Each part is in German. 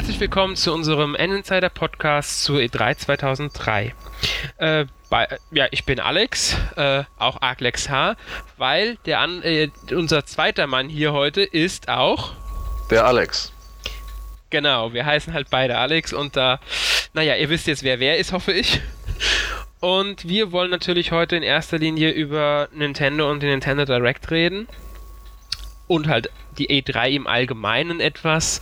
Herzlich willkommen zu unserem N-Insider Podcast zur E3 2003. Äh, bei, ja, ich bin Alex, äh, auch Arglex H, weil der an, äh, unser zweiter Mann hier heute ist auch der Alex. Genau, wir heißen halt beide Alex und da, naja, ihr wisst jetzt, wer wer ist, hoffe ich. Und wir wollen natürlich heute in erster Linie über Nintendo und den Nintendo Direct reden. Und halt die E3 im Allgemeinen etwas.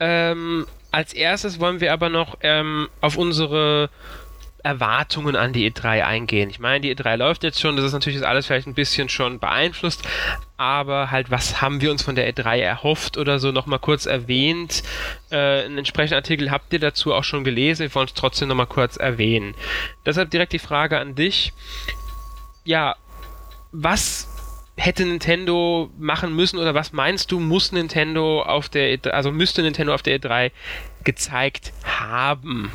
Ähm, als erstes wollen wir aber noch ähm, auf unsere Erwartungen an die E3 eingehen. Ich meine, die E3 läuft jetzt schon, das ist natürlich alles vielleicht ein bisschen schon beeinflusst, aber halt, was haben wir uns von der E3 erhofft oder so nochmal kurz erwähnt. Äh, einen entsprechenden Artikel habt ihr dazu auch schon gelesen, wir wollen es trotzdem nochmal kurz erwähnen. Deshalb direkt die Frage an dich. Ja, was hätte Nintendo machen müssen oder was meinst du, muss Nintendo auf der E3, also müsste Nintendo auf der E3 gezeigt haben?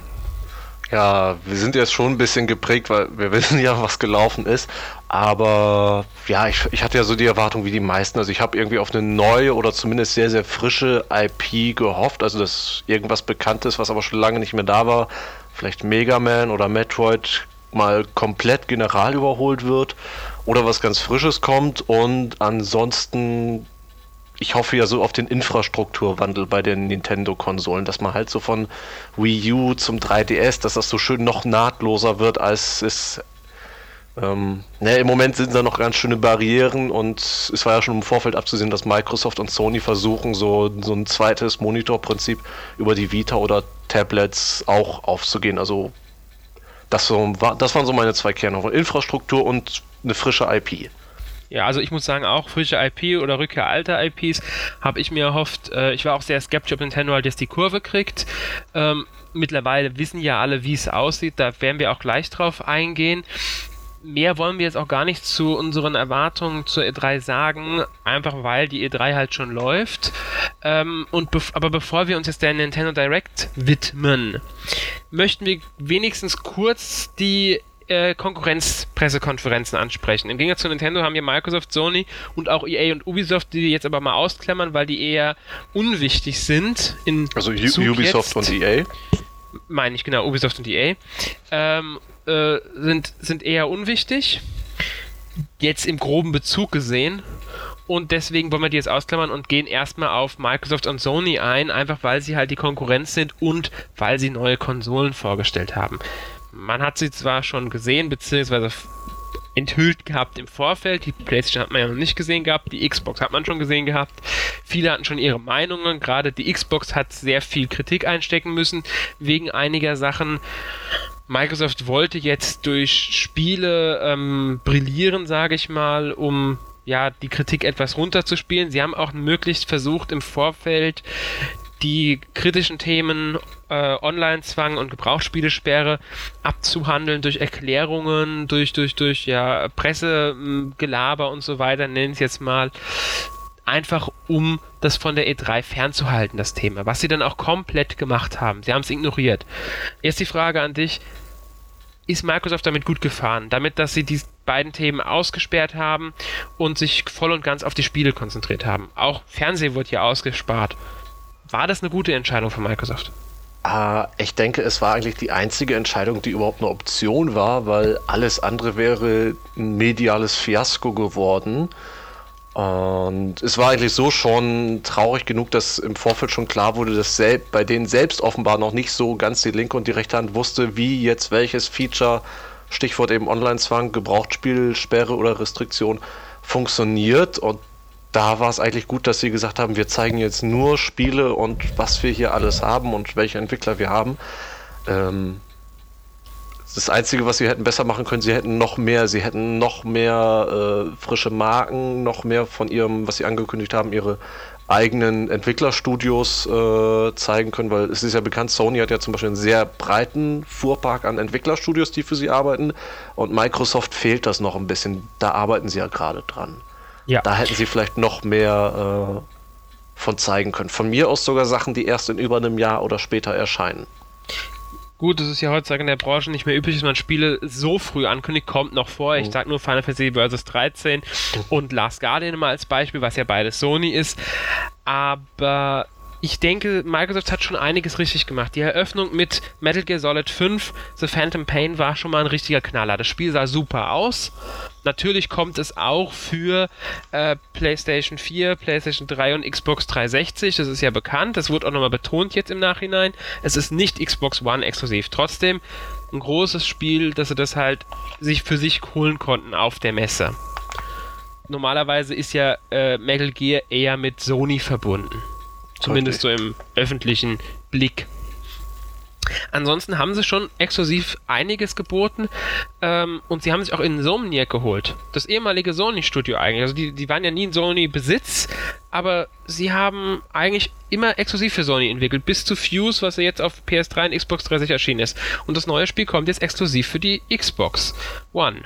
Ja, wir sind jetzt schon ein bisschen geprägt, weil wir wissen ja, was gelaufen ist. Aber ja, ich, ich hatte ja so die Erwartung wie die meisten. Also ich habe irgendwie auf eine neue oder zumindest sehr, sehr frische IP gehofft. Also dass irgendwas Bekanntes, was aber schon lange nicht mehr da war, vielleicht Mega Man oder Metroid mal komplett general überholt wird oder was ganz Frisches kommt und ansonsten ich hoffe ja so auf den Infrastrukturwandel bei den Nintendo-Konsolen, dass man halt so von Wii U zum 3DS, dass das so schön noch nahtloser wird, als es. Ähm, ne, Im Moment sind da noch ganz schöne Barrieren und es war ja schon im Vorfeld abzusehen, dass Microsoft und Sony versuchen, so, so ein zweites Monitorprinzip über die Vita oder Tablets auch aufzugehen. Also das, so, das waren so meine zwei Kerne. Infrastruktur und eine frische IP. Ja, also ich muss sagen, auch frische IP oder Rückkehr alter IPs habe ich mir erhofft. Äh, ich war auch sehr skeptisch, ob Nintendo halt jetzt die Kurve kriegt. Ähm, mittlerweile wissen ja alle, wie es aussieht. Da werden wir auch gleich drauf eingehen. Mehr wollen wir jetzt auch gar nicht zu unseren Erwartungen zur E3 sagen, einfach weil die E3 halt schon läuft. Ähm, und bef aber bevor wir uns jetzt der Nintendo Direct widmen, möchten wir wenigstens kurz die äh, Konkurrenzpressekonferenzen ansprechen. Im Gegensatz zu Nintendo haben hier Microsoft, Sony und auch EA und Ubisoft, die jetzt aber mal ausklammern, weil die eher unwichtig sind. In also U Ubisoft jetzt, und EA? Meine ich, genau, Ubisoft und EA. Ähm, äh, sind, sind eher unwichtig. Jetzt im groben Bezug gesehen. Und deswegen wollen wir die jetzt ausklammern und gehen erstmal auf Microsoft und Sony ein, einfach weil sie halt die Konkurrenz sind und weil sie neue Konsolen vorgestellt haben man hat sie zwar schon gesehen, beziehungsweise enthüllt gehabt im Vorfeld. Die PlayStation hat man ja noch nicht gesehen gehabt, die Xbox hat man schon gesehen gehabt. Viele hatten schon ihre Meinungen, gerade die Xbox hat sehr viel Kritik einstecken müssen wegen einiger Sachen. Microsoft wollte jetzt durch Spiele ähm, brillieren, sage ich mal, um ja die Kritik etwas runterzuspielen. Sie haben auch möglichst versucht im Vorfeld die kritischen Themen äh, Online-Zwang und Gebrauchsspielesperre abzuhandeln durch Erklärungen, durch, durch, durch ja, Pressegelaber und so weiter, nennen es jetzt mal. Einfach um das von der E3 fernzuhalten, das Thema. Was sie dann auch komplett gemacht haben. Sie haben es ignoriert. Jetzt die Frage an dich. Ist Microsoft damit gut gefahren? Damit, dass sie die beiden Themen ausgesperrt haben und sich voll und ganz auf die Spiele konzentriert haben. Auch Fernsehen wurde ja ausgespart. War das eine gute Entscheidung von Microsoft? Uh, ich denke, es war eigentlich die einzige Entscheidung, die überhaupt eine Option war, weil alles andere wäre ein mediales Fiasko geworden. Und es war eigentlich so schon traurig genug, dass im Vorfeld schon klar wurde, dass selbst, bei denen selbst offenbar noch nicht so ganz die linke und die rechte Hand wusste, wie jetzt welches Feature, Stichwort eben Online-Zwang, Gebrauchtspielsperre oder Restriktion, funktioniert. Und da war es eigentlich gut, dass sie gesagt haben, wir zeigen jetzt nur Spiele und was wir hier alles haben und welche Entwickler wir haben. Ähm, das Einzige, was sie hätten besser machen können, sie hätten noch mehr, sie hätten noch mehr äh, frische Marken, noch mehr von ihrem, was sie angekündigt haben, ihre eigenen Entwicklerstudios äh, zeigen können, weil es ist ja bekannt, Sony hat ja zum Beispiel einen sehr breiten Fuhrpark an Entwicklerstudios, die für sie arbeiten und Microsoft fehlt das noch ein bisschen. Da arbeiten sie ja gerade dran. Ja. Da hätten sie vielleicht noch mehr äh, von zeigen können. Von mir aus sogar Sachen, die erst in über einem Jahr oder später erscheinen. Gut, das ist ja heutzutage in der Branche nicht mehr üblich, dass man Spiele so früh ankündigt, kommt noch vor. Ich mhm. sag nur Final Fantasy Vs. 13 und Last Guardian mal als Beispiel, was ja beides Sony ist. Aber ich denke, Microsoft hat schon einiges richtig gemacht. Die Eröffnung mit Metal Gear Solid 5, The Phantom Pain, war schon mal ein richtiger Knaller. Das Spiel sah super aus. Natürlich kommt es auch für äh, PlayStation 4, PlayStation 3 und Xbox 360. Das ist ja bekannt. Das wurde auch nochmal betont jetzt im Nachhinein. Es ist nicht Xbox One exklusiv. Trotzdem ein großes Spiel, dass sie das halt sich für sich holen konnten auf der Messe. Normalerweise ist ja äh, Metal Gear eher mit Sony verbunden. Zumindest so im öffentlichen Blick. Ansonsten haben sie schon exklusiv einiges geboten ähm, und sie haben sich auch Insomniac geholt. Das ehemalige Sony-Studio eigentlich. Also die, die waren ja nie in Sony-Besitz, aber sie haben eigentlich immer exklusiv für Sony entwickelt, bis zu Fuse, was ja jetzt auf PS3 und Xbox 360 erschienen ist. Und das neue Spiel kommt jetzt exklusiv für die Xbox One.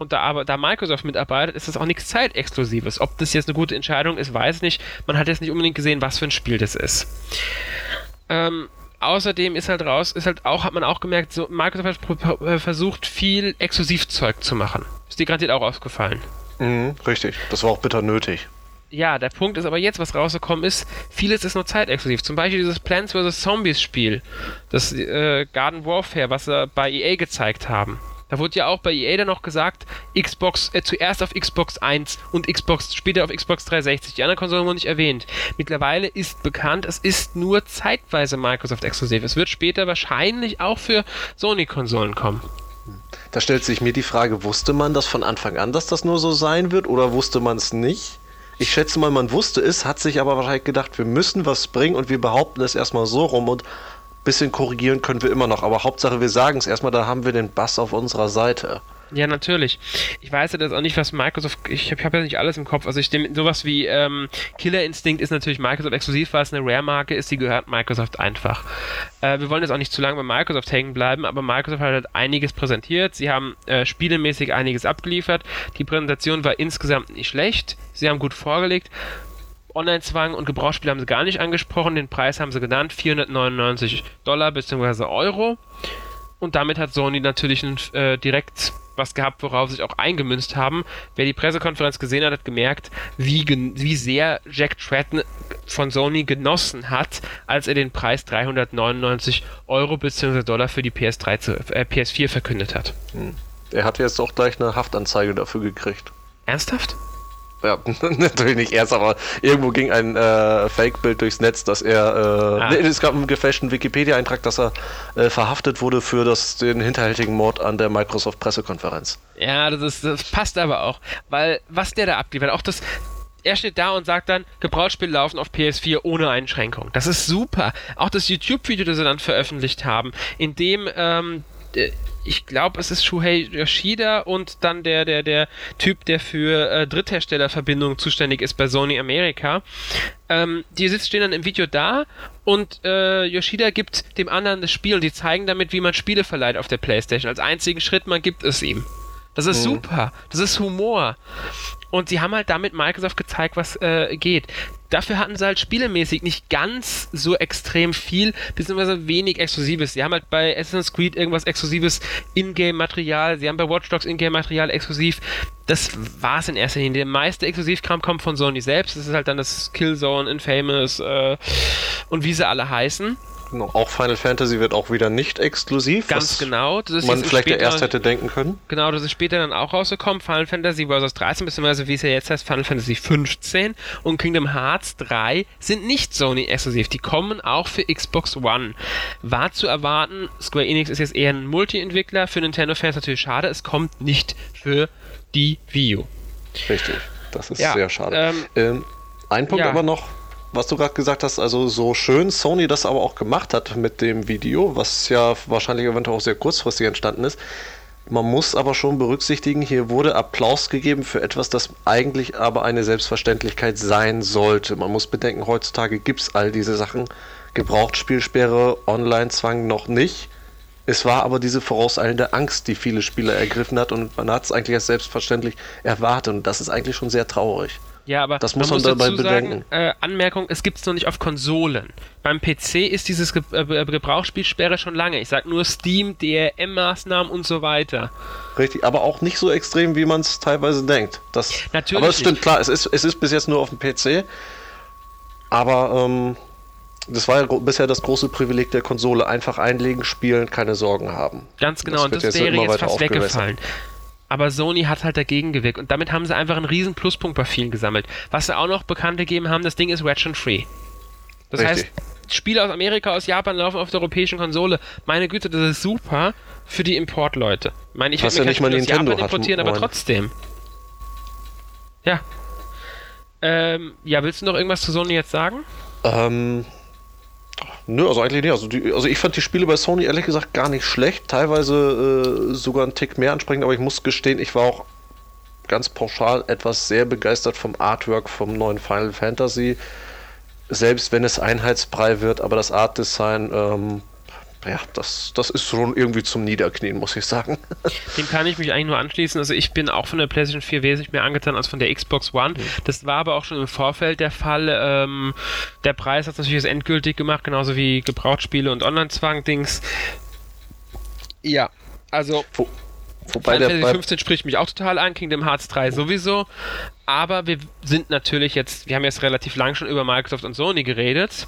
Und da, aber, da Microsoft mitarbeitet, ist das auch nichts Zeitexklusives. Ob das jetzt eine gute Entscheidung ist, weiß ich nicht. Man hat jetzt nicht unbedingt gesehen, was für ein Spiel das ist. Ähm, außerdem ist halt raus, ist halt auch, hat man auch gemerkt, so Microsoft hat äh, versucht, viel Exklusivzeug zu machen. Ist dir gerade auch aufgefallen? Mhm, richtig. Das war auch bitter nötig. Ja, der Punkt ist aber jetzt, was rausgekommen ist, vieles ist nur zeitexklusiv. Zum Beispiel dieses Plants vs. Zombies Spiel, das äh, Garden Warfare, was sie bei EA gezeigt haben. Da wurde ja auch bei EA dann noch gesagt, Xbox äh, zuerst auf Xbox 1 und Xbox später auf Xbox 360. Die anderen Konsolen wurden nicht erwähnt. Mittlerweile ist bekannt, es ist nur zeitweise Microsoft exklusiv. Es wird später wahrscheinlich auch für Sony-Konsolen kommen. Da stellt sich mir die Frage, wusste man das von Anfang an, dass das nur so sein wird oder wusste man es nicht? Ich schätze mal, man wusste es, hat sich aber wahrscheinlich gedacht, wir müssen was bringen und wir behaupten es erstmal so rum und bisschen korrigieren können wir immer noch, aber Hauptsache wir sagen es erstmal, da haben wir den Bass auf unserer Seite. Ja, natürlich. Ich weiß ja das auch nicht, was Microsoft. Ich habe hab ja nicht alles im Kopf. Also ich nehme sowas wie ähm, Killer Instinct ist natürlich Microsoft exklusiv, weil es eine Rare-Marke ist, die gehört Microsoft einfach. Äh, wir wollen jetzt auch nicht zu lange bei Microsoft hängen bleiben, aber Microsoft hat halt einiges präsentiert. Sie haben äh, spielemäßig einiges abgeliefert. Die Präsentation war insgesamt nicht schlecht. Sie haben gut vorgelegt. Online-Zwang und Gebrauchsspiele haben sie gar nicht angesprochen. Den Preis haben sie genannt, 499 Dollar bzw. Euro. Und damit hat Sony natürlich äh, direkt was gehabt, worauf sie sich auch eingemünzt haben. Wer die Pressekonferenz gesehen hat, hat gemerkt, wie, wie sehr Jack Tratton von Sony genossen hat, als er den Preis 399 Euro bzw. Dollar für die PS3 zu, äh, PS4 verkündet hat. Hm. Er hat jetzt auch gleich eine Haftanzeige dafür gekriegt. Ernsthaft? Ja, natürlich nicht erst, aber irgendwo ging ein äh, Fake-Bild durchs Netz, dass er, äh, ah. nee, es gab einen gefälschten Wikipedia-Eintrag, dass er äh, verhaftet wurde für das, den hinterhältigen Mord an der Microsoft-Pressekonferenz. Ja, das, ist, das passt aber auch, weil was der da abliefert, auch das, er steht da und sagt dann, Gebrauchsspiele laufen auf PS4 ohne Einschränkung. Das ist super. Auch das YouTube-Video, das sie dann veröffentlicht haben, in dem ähm, ich glaube, es ist Shuhei Yoshida und dann der, der, der Typ, der für äh, Drittherstellerverbindungen zuständig ist bei Sony America. Ähm, die sitzt, stehen dann im Video da und äh, Yoshida gibt dem anderen das Spiel und die zeigen damit, wie man Spiele verleiht auf der Playstation. Als einzigen Schritt, man gibt es ihm. Das ist mhm. super. Das ist Humor. Und sie haben halt damit Microsoft gezeigt, was äh, geht. Dafür hatten sie halt spielemäßig nicht ganz so extrem viel, beziehungsweise wenig Exklusives. Sie haben halt bei Assassin's Creed irgendwas Exklusives Ingame-Material, sie haben bei Watch Dogs Ingame-Material exklusiv. Das war's in erster Linie. Der meiste Exklusivkram kommt von Sony selbst. Das ist halt dann das Killzone, Infamous äh, und wie sie alle heißen. Auch Final Fantasy wird auch wieder nicht exklusiv. Ganz genau. Das ist man vielleicht später, erst hätte denken können. Genau, das ist später dann auch rausgekommen. Final Fantasy Vs. 13, beziehungsweise wie es ja jetzt heißt, Final Fantasy 15 und Kingdom Hearts 3 sind nicht Sony exklusiv. Die kommen auch für Xbox One. War zu erwarten, Square Enix ist jetzt eher ein Multi-Entwickler. Für Nintendo Fans natürlich schade, es kommt nicht für die Wii U. Richtig, das ist ja, sehr schade. Ähm, ähm, ein Punkt ja. aber noch, was du gerade gesagt hast, also so schön Sony das aber auch gemacht hat mit dem Video, was ja wahrscheinlich eventuell auch sehr kurzfristig entstanden ist. Man muss aber schon berücksichtigen, hier wurde Applaus gegeben für etwas, das eigentlich aber eine Selbstverständlichkeit sein sollte. Man muss bedenken, heutzutage gibt es all diese Sachen. Gebrauchtspielsperre, Online-Zwang noch nicht. Es war aber diese vorauseilende Angst, die viele Spieler ergriffen hat und man hat es eigentlich als selbstverständlich erwartet und das ist eigentlich schon sehr traurig. Ja, aber das muss man, man dabei bedenken. Sagen, äh, Anmerkung, es gibt es noch nicht auf Konsolen. Beim PC ist dieses Ge äh, Gebrauchsspielsperre schon lange. Ich sag nur Steam, DRM-Maßnahmen und so weiter. Richtig, aber auch nicht so extrem, wie man es teilweise denkt. Das, Natürlich aber es stimmt, nicht. klar, es ist, es ist bis jetzt nur auf dem PC. Aber ähm, Das war ja bisher das große Privileg der Konsole. Einfach einlegen, spielen, keine Sorgen haben. Ganz genau, und das wäre jetzt fast weggefallen. Aber Sony hat halt dagegen gewirkt und damit haben sie einfach einen riesen Pluspunkt bei vielen gesammelt. Was sie auch noch bekannt gegeben haben, das Ding ist Ratchet Free. Das Richtig. heißt, Spiele aus Amerika, aus Japan laufen auf der europäischen Konsole. Meine Güte, das ist super für die Importleute. Ich meine, ich mir ja nicht mal Nintendo Japan importieren, aber trotzdem. Ja. Ähm, ja, willst du noch irgendwas zu Sony jetzt sagen? Ähm, Nö, also eigentlich nicht. Also, die, also ich fand die Spiele bei Sony ehrlich gesagt gar nicht schlecht. Teilweise äh, sogar einen Tick mehr ansprechend, aber ich muss gestehen, ich war auch ganz pauschal etwas sehr begeistert vom Artwork vom neuen Final Fantasy. Selbst wenn es einheitsbrei wird, aber das Artdesign ähm, ja, das, das ist schon irgendwie zum Niederknien, muss ich sagen. Dem kann ich mich eigentlich nur anschließen. Also ich bin auch von der PlayStation 4 wesentlich mehr angetan als von der Xbox One. Mhm. Das war aber auch schon im Vorfeld der Fall. Ähm, der Preis hat natürlich das endgültig gemacht, genauso wie Gebrauchtspiele und Online-Zwang-Dings. Ja, also... Wo, wobei Final Fantasy 15 spricht mich auch total an, Kingdom Hearts 3 sowieso. Aber wir sind natürlich jetzt, wir haben jetzt relativ lang schon über Microsoft und Sony geredet.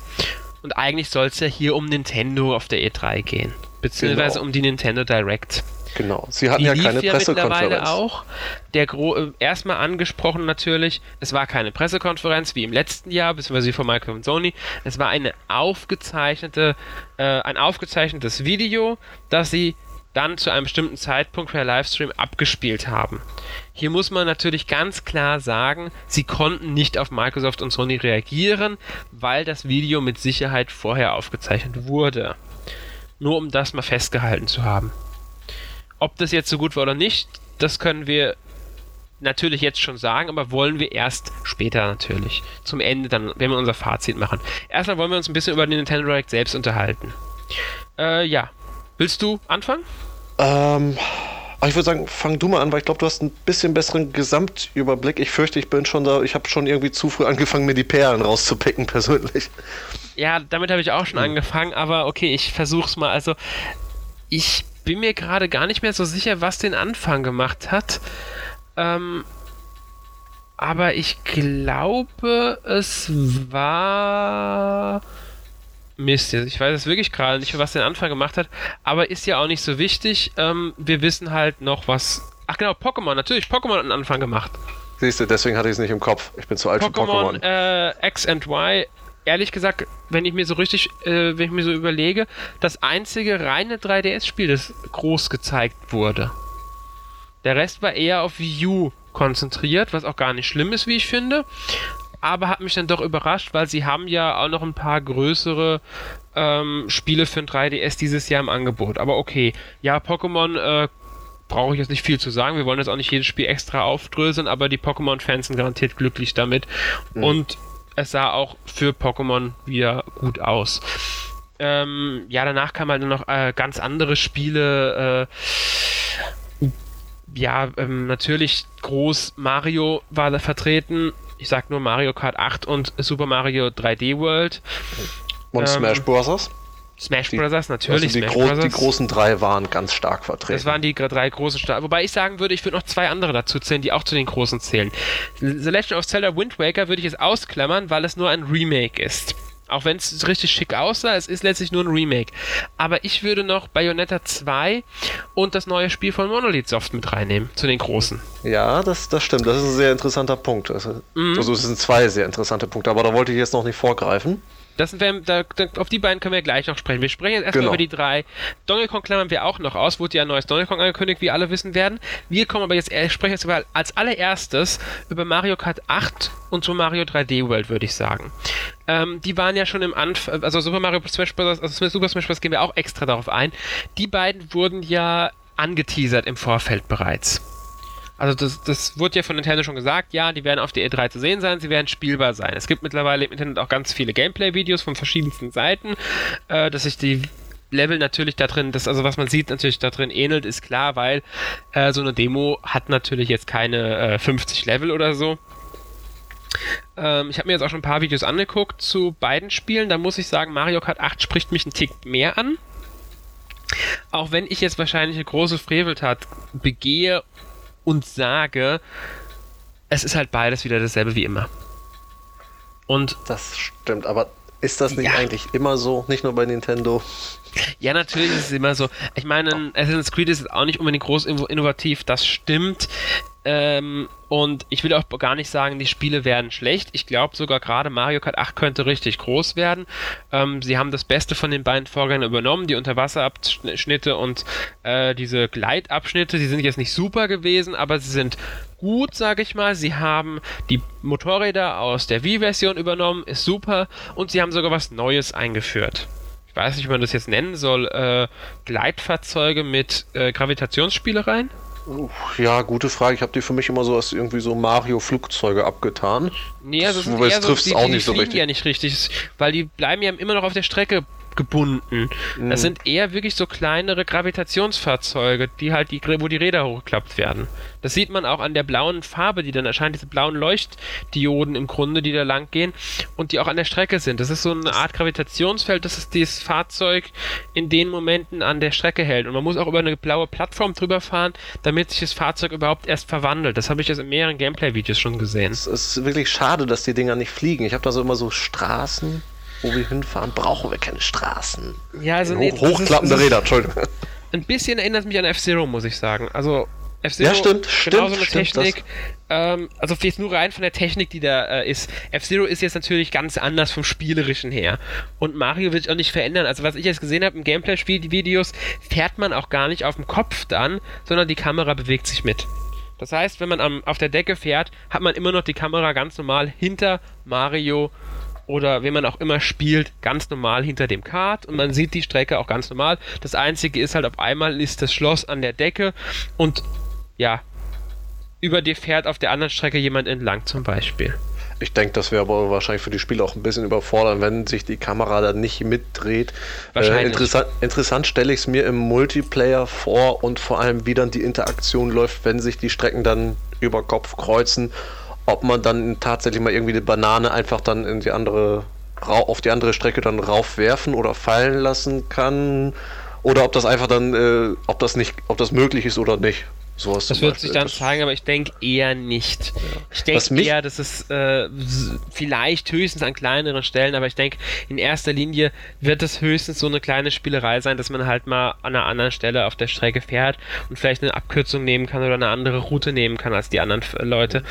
Und eigentlich soll es ja hier um Nintendo auf der E3 gehen. Beziehungsweise genau. um die Nintendo Direct. Genau. Sie hatten die ja keine ja Pressekonferenz. auch. Der Gro äh, erstmal angesprochen natürlich, es war keine Pressekonferenz wie im letzten Jahr, beziehungsweise von Microsoft und Sony. Es war eine aufgezeichnete, äh, ein aufgezeichnetes Video, das sie dann zu einem bestimmten Zeitpunkt per Livestream abgespielt haben. Hier muss man natürlich ganz klar sagen, sie konnten nicht auf Microsoft und Sony reagieren, weil das Video mit Sicherheit vorher aufgezeichnet wurde. Nur um das mal festgehalten zu haben. Ob das jetzt so gut war oder nicht, das können wir natürlich jetzt schon sagen, aber wollen wir erst später natürlich. Zum Ende dann, wenn wir unser Fazit machen. Erstmal wollen wir uns ein bisschen über den Nintendo Direct selbst unterhalten. Äh, ja. Willst du anfangen? Ähm, ich würde sagen, fang du mal an, weil ich glaube, du hast ein bisschen besseren Gesamtüberblick. Ich fürchte, ich bin schon da, ich habe schon irgendwie zu früh angefangen, mir die Perlen rauszupicken, persönlich. Ja, damit habe ich auch schon hm. angefangen, aber okay, ich versuch's mal. Also, ich bin mir gerade gar nicht mehr so sicher, was den Anfang gemacht hat. Ähm, aber ich glaube, es war Mist, ich weiß es wirklich gerade nicht, was den Anfang gemacht hat, aber ist ja auch nicht so wichtig. Ähm, wir wissen halt noch was. Ach genau, Pokémon, natürlich, Pokémon hat einen Anfang gemacht. Siehst du, deswegen hatte ich es nicht im Kopf. Ich bin zu alt Pokémon, für Pokémon. Äh, X and Y, ehrlich gesagt, wenn ich mir so richtig, äh, wenn ich mir so überlege, das einzige reine 3DS-Spiel, das groß gezeigt wurde. Der Rest war eher auf Wii U konzentriert, was auch gar nicht schlimm ist, wie ich finde aber hat mich dann doch überrascht, weil sie haben ja auch noch ein paar größere ähm, Spiele für ein 3DS dieses Jahr im Angebot. Aber okay, ja, Pokémon äh, brauche ich jetzt nicht viel zu sagen. Wir wollen jetzt auch nicht jedes Spiel extra aufdröseln, aber die Pokémon-Fans sind garantiert glücklich damit. Mhm. Und es sah auch für Pokémon wieder gut aus. Ähm, ja, danach kamen halt noch äh, ganz andere Spiele. Äh, ja, ähm, natürlich groß Mario war da vertreten ich sag nur Mario Kart 8 und Super Mario 3D World. Und ähm, Smash Bros. Smash die, Bros. natürlich. Also die, Gro Bros. die, großen drei waren ganz stark vertreten. Das waren die drei großen stark. Wobei ich sagen würde, ich würde noch zwei andere dazu zählen, die auch zu den großen zählen. The Legend of Zelda Wind Waker würde ich jetzt ausklammern, weil es nur ein Remake ist. Auch wenn es richtig schick aussah, es ist letztlich nur ein Remake. Aber ich würde noch Bayonetta 2 und das neue Spiel von Monolith Soft mit reinnehmen, zu den großen. Ja, das, das stimmt. Das ist ein sehr interessanter Punkt. Also, mhm. also es sind zwei sehr interessante Punkte, aber da wollte ich jetzt noch nicht vorgreifen. Das sind wir, da, auf die beiden können wir gleich noch sprechen. Wir sprechen jetzt erstmal genau. über die drei. Donkey Kong klammern wir auch noch aus, wurde ja ein neues Donkey Kong angekündigt, wie alle wissen werden. Wir kommen aber jetzt, äh, sprechen jetzt über, als allererstes über Mario Kart 8 und so Mario 3D World, würde ich sagen. Ähm, die waren ja schon im Anfang, also Super Mario Smash Bros., also Super Smash Bros. gehen wir auch extra darauf ein. Die beiden wurden ja angeteasert im Vorfeld bereits. Also das, das wurde ja von Nintendo schon gesagt, ja, die werden auf der E3 zu sehen sein, sie werden spielbar sein. Es gibt mittlerweile im Internet auch ganz viele Gameplay-Videos von verschiedensten Seiten, äh, dass sich die Level natürlich da drin, das, also was man sieht, natürlich da drin ähnelt, ist klar, weil äh, so eine Demo hat natürlich jetzt keine äh, 50 Level oder so. Ähm, ich habe mir jetzt auch schon ein paar Videos angeguckt zu beiden Spielen. Da muss ich sagen, Mario Kart 8 spricht mich einen Tick mehr an. Auch wenn ich jetzt wahrscheinlich eine große Freveltat begehe und sage, es ist halt beides wieder dasselbe wie immer. Und das stimmt, aber Ist das nicht ja. eigentlich immer so? Nicht nur bei Nintendo? Ja, natürlich ist es immer so. Ich meine, Assassin's Creed ist auch nicht unbedingt groß innovativ, das stimmt. Ähm, und ich will auch gar nicht sagen, die Spiele werden schlecht. Ich glaube sogar gerade Mario Kart 8 könnte richtig groß werden. Ähm, sie haben das Beste von den beiden Vorgängern übernommen, die Unterwasserabschnitte und äh, diese Gleitabschnitte. Sie sind jetzt nicht super gewesen, aber sie sind gut, sage ich mal. Sie haben die Motorräder aus der Wii-Version übernommen, ist super. Und sie haben sogar was Neues eingeführt ich weiß nicht, wie man das jetzt nennen soll, äh, Gleitfahrzeuge mit äh, Gravitationsspielereien? Ja, gute Frage. Ich habe die für mich immer so als irgendwie so Mario-Flugzeuge abgetan. Nee, also das Wobei es trifft so, auch die, nicht so richtig. ja nicht richtig, weil die bleiben ja immer noch auf der Strecke gebunden. Mhm. Das sind eher wirklich so kleinere Gravitationsfahrzeuge, die halt die, wo die Räder hochgeklappt werden. Das sieht man auch an der blauen Farbe, die dann erscheint, diese blauen Leuchtdioden im Grunde, die da lang gehen und die auch an der Strecke sind. Das ist so eine Art Gravitationsfeld, das ist dieses Fahrzeug in den Momenten an der Strecke hält. Und man muss auch über eine blaue Plattform drüber fahren, damit sich das Fahrzeug überhaupt erst verwandelt. Das habe ich jetzt in mehreren Gameplay-Videos schon gesehen. Es ist wirklich schade, dass die Dinger nicht fliegen. Ich habe da so immer so Straßen wo wir hinfahren, brauchen wir keine Straßen. Ja, also nee, hochklappende Räder, Entschuldigung. Ein bisschen erinnert mich an F-Zero, muss ich sagen. Also F-Zero, ja, stimmt, genau so eine stimmt, Technik. Ähm, also jetzt nur rein von der Technik, die da äh, ist. F-Zero ist jetzt natürlich ganz anders vom Spielerischen her. Und Mario wird sich auch nicht verändern. Also was ich jetzt gesehen habe im Gameplay-Videos, fährt man auch gar nicht auf dem Kopf dann, sondern die Kamera bewegt sich mit. Das heißt, wenn man am, auf der Decke fährt, hat man immer noch die Kamera ganz normal hinter Mario oder wie man auch immer spielt, ganz normal hinter dem Kart und man sieht die Strecke auch ganz normal. Das einzige ist halt auf einmal ist das Schloss an der Decke und ja, über dir fährt auf der anderen Strecke jemand entlang zum Beispiel. Ich denke, das wäre aber wahrscheinlich für die Spieler auch ein bisschen überfordern, wenn sich die Kamera dann nicht mitdreht. Wahrscheinlich. Äh, interessant, interessant stelle ich es mir im Multiplayer vor und vor allem, wie dann die Interaktion läuft, wenn sich die Strecken dann über Kopf kreuzen ob man dann tatsächlich mal irgendwie eine Banane einfach dann in die andere auf die andere Strecke dann raufwerfen oder fallen lassen kann. Oder ob das einfach dann äh, ob das nicht ob das möglich ist oder nicht Sowas das wird sich dann zeigen, aber ich denke eher nicht. Ja. Ich denke eher, dass es äh, vielleicht höchstens an kleineren Stellen, aber ich denke, in erster Linie wird es höchstens so eine kleine Spielerei sein, dass man halt mal an einer anderen Stelle auf der Strecke fährt und vielleicht eine Abkürzung nehmen kann oder eine andere Route nehmen kann als die anderen Leute.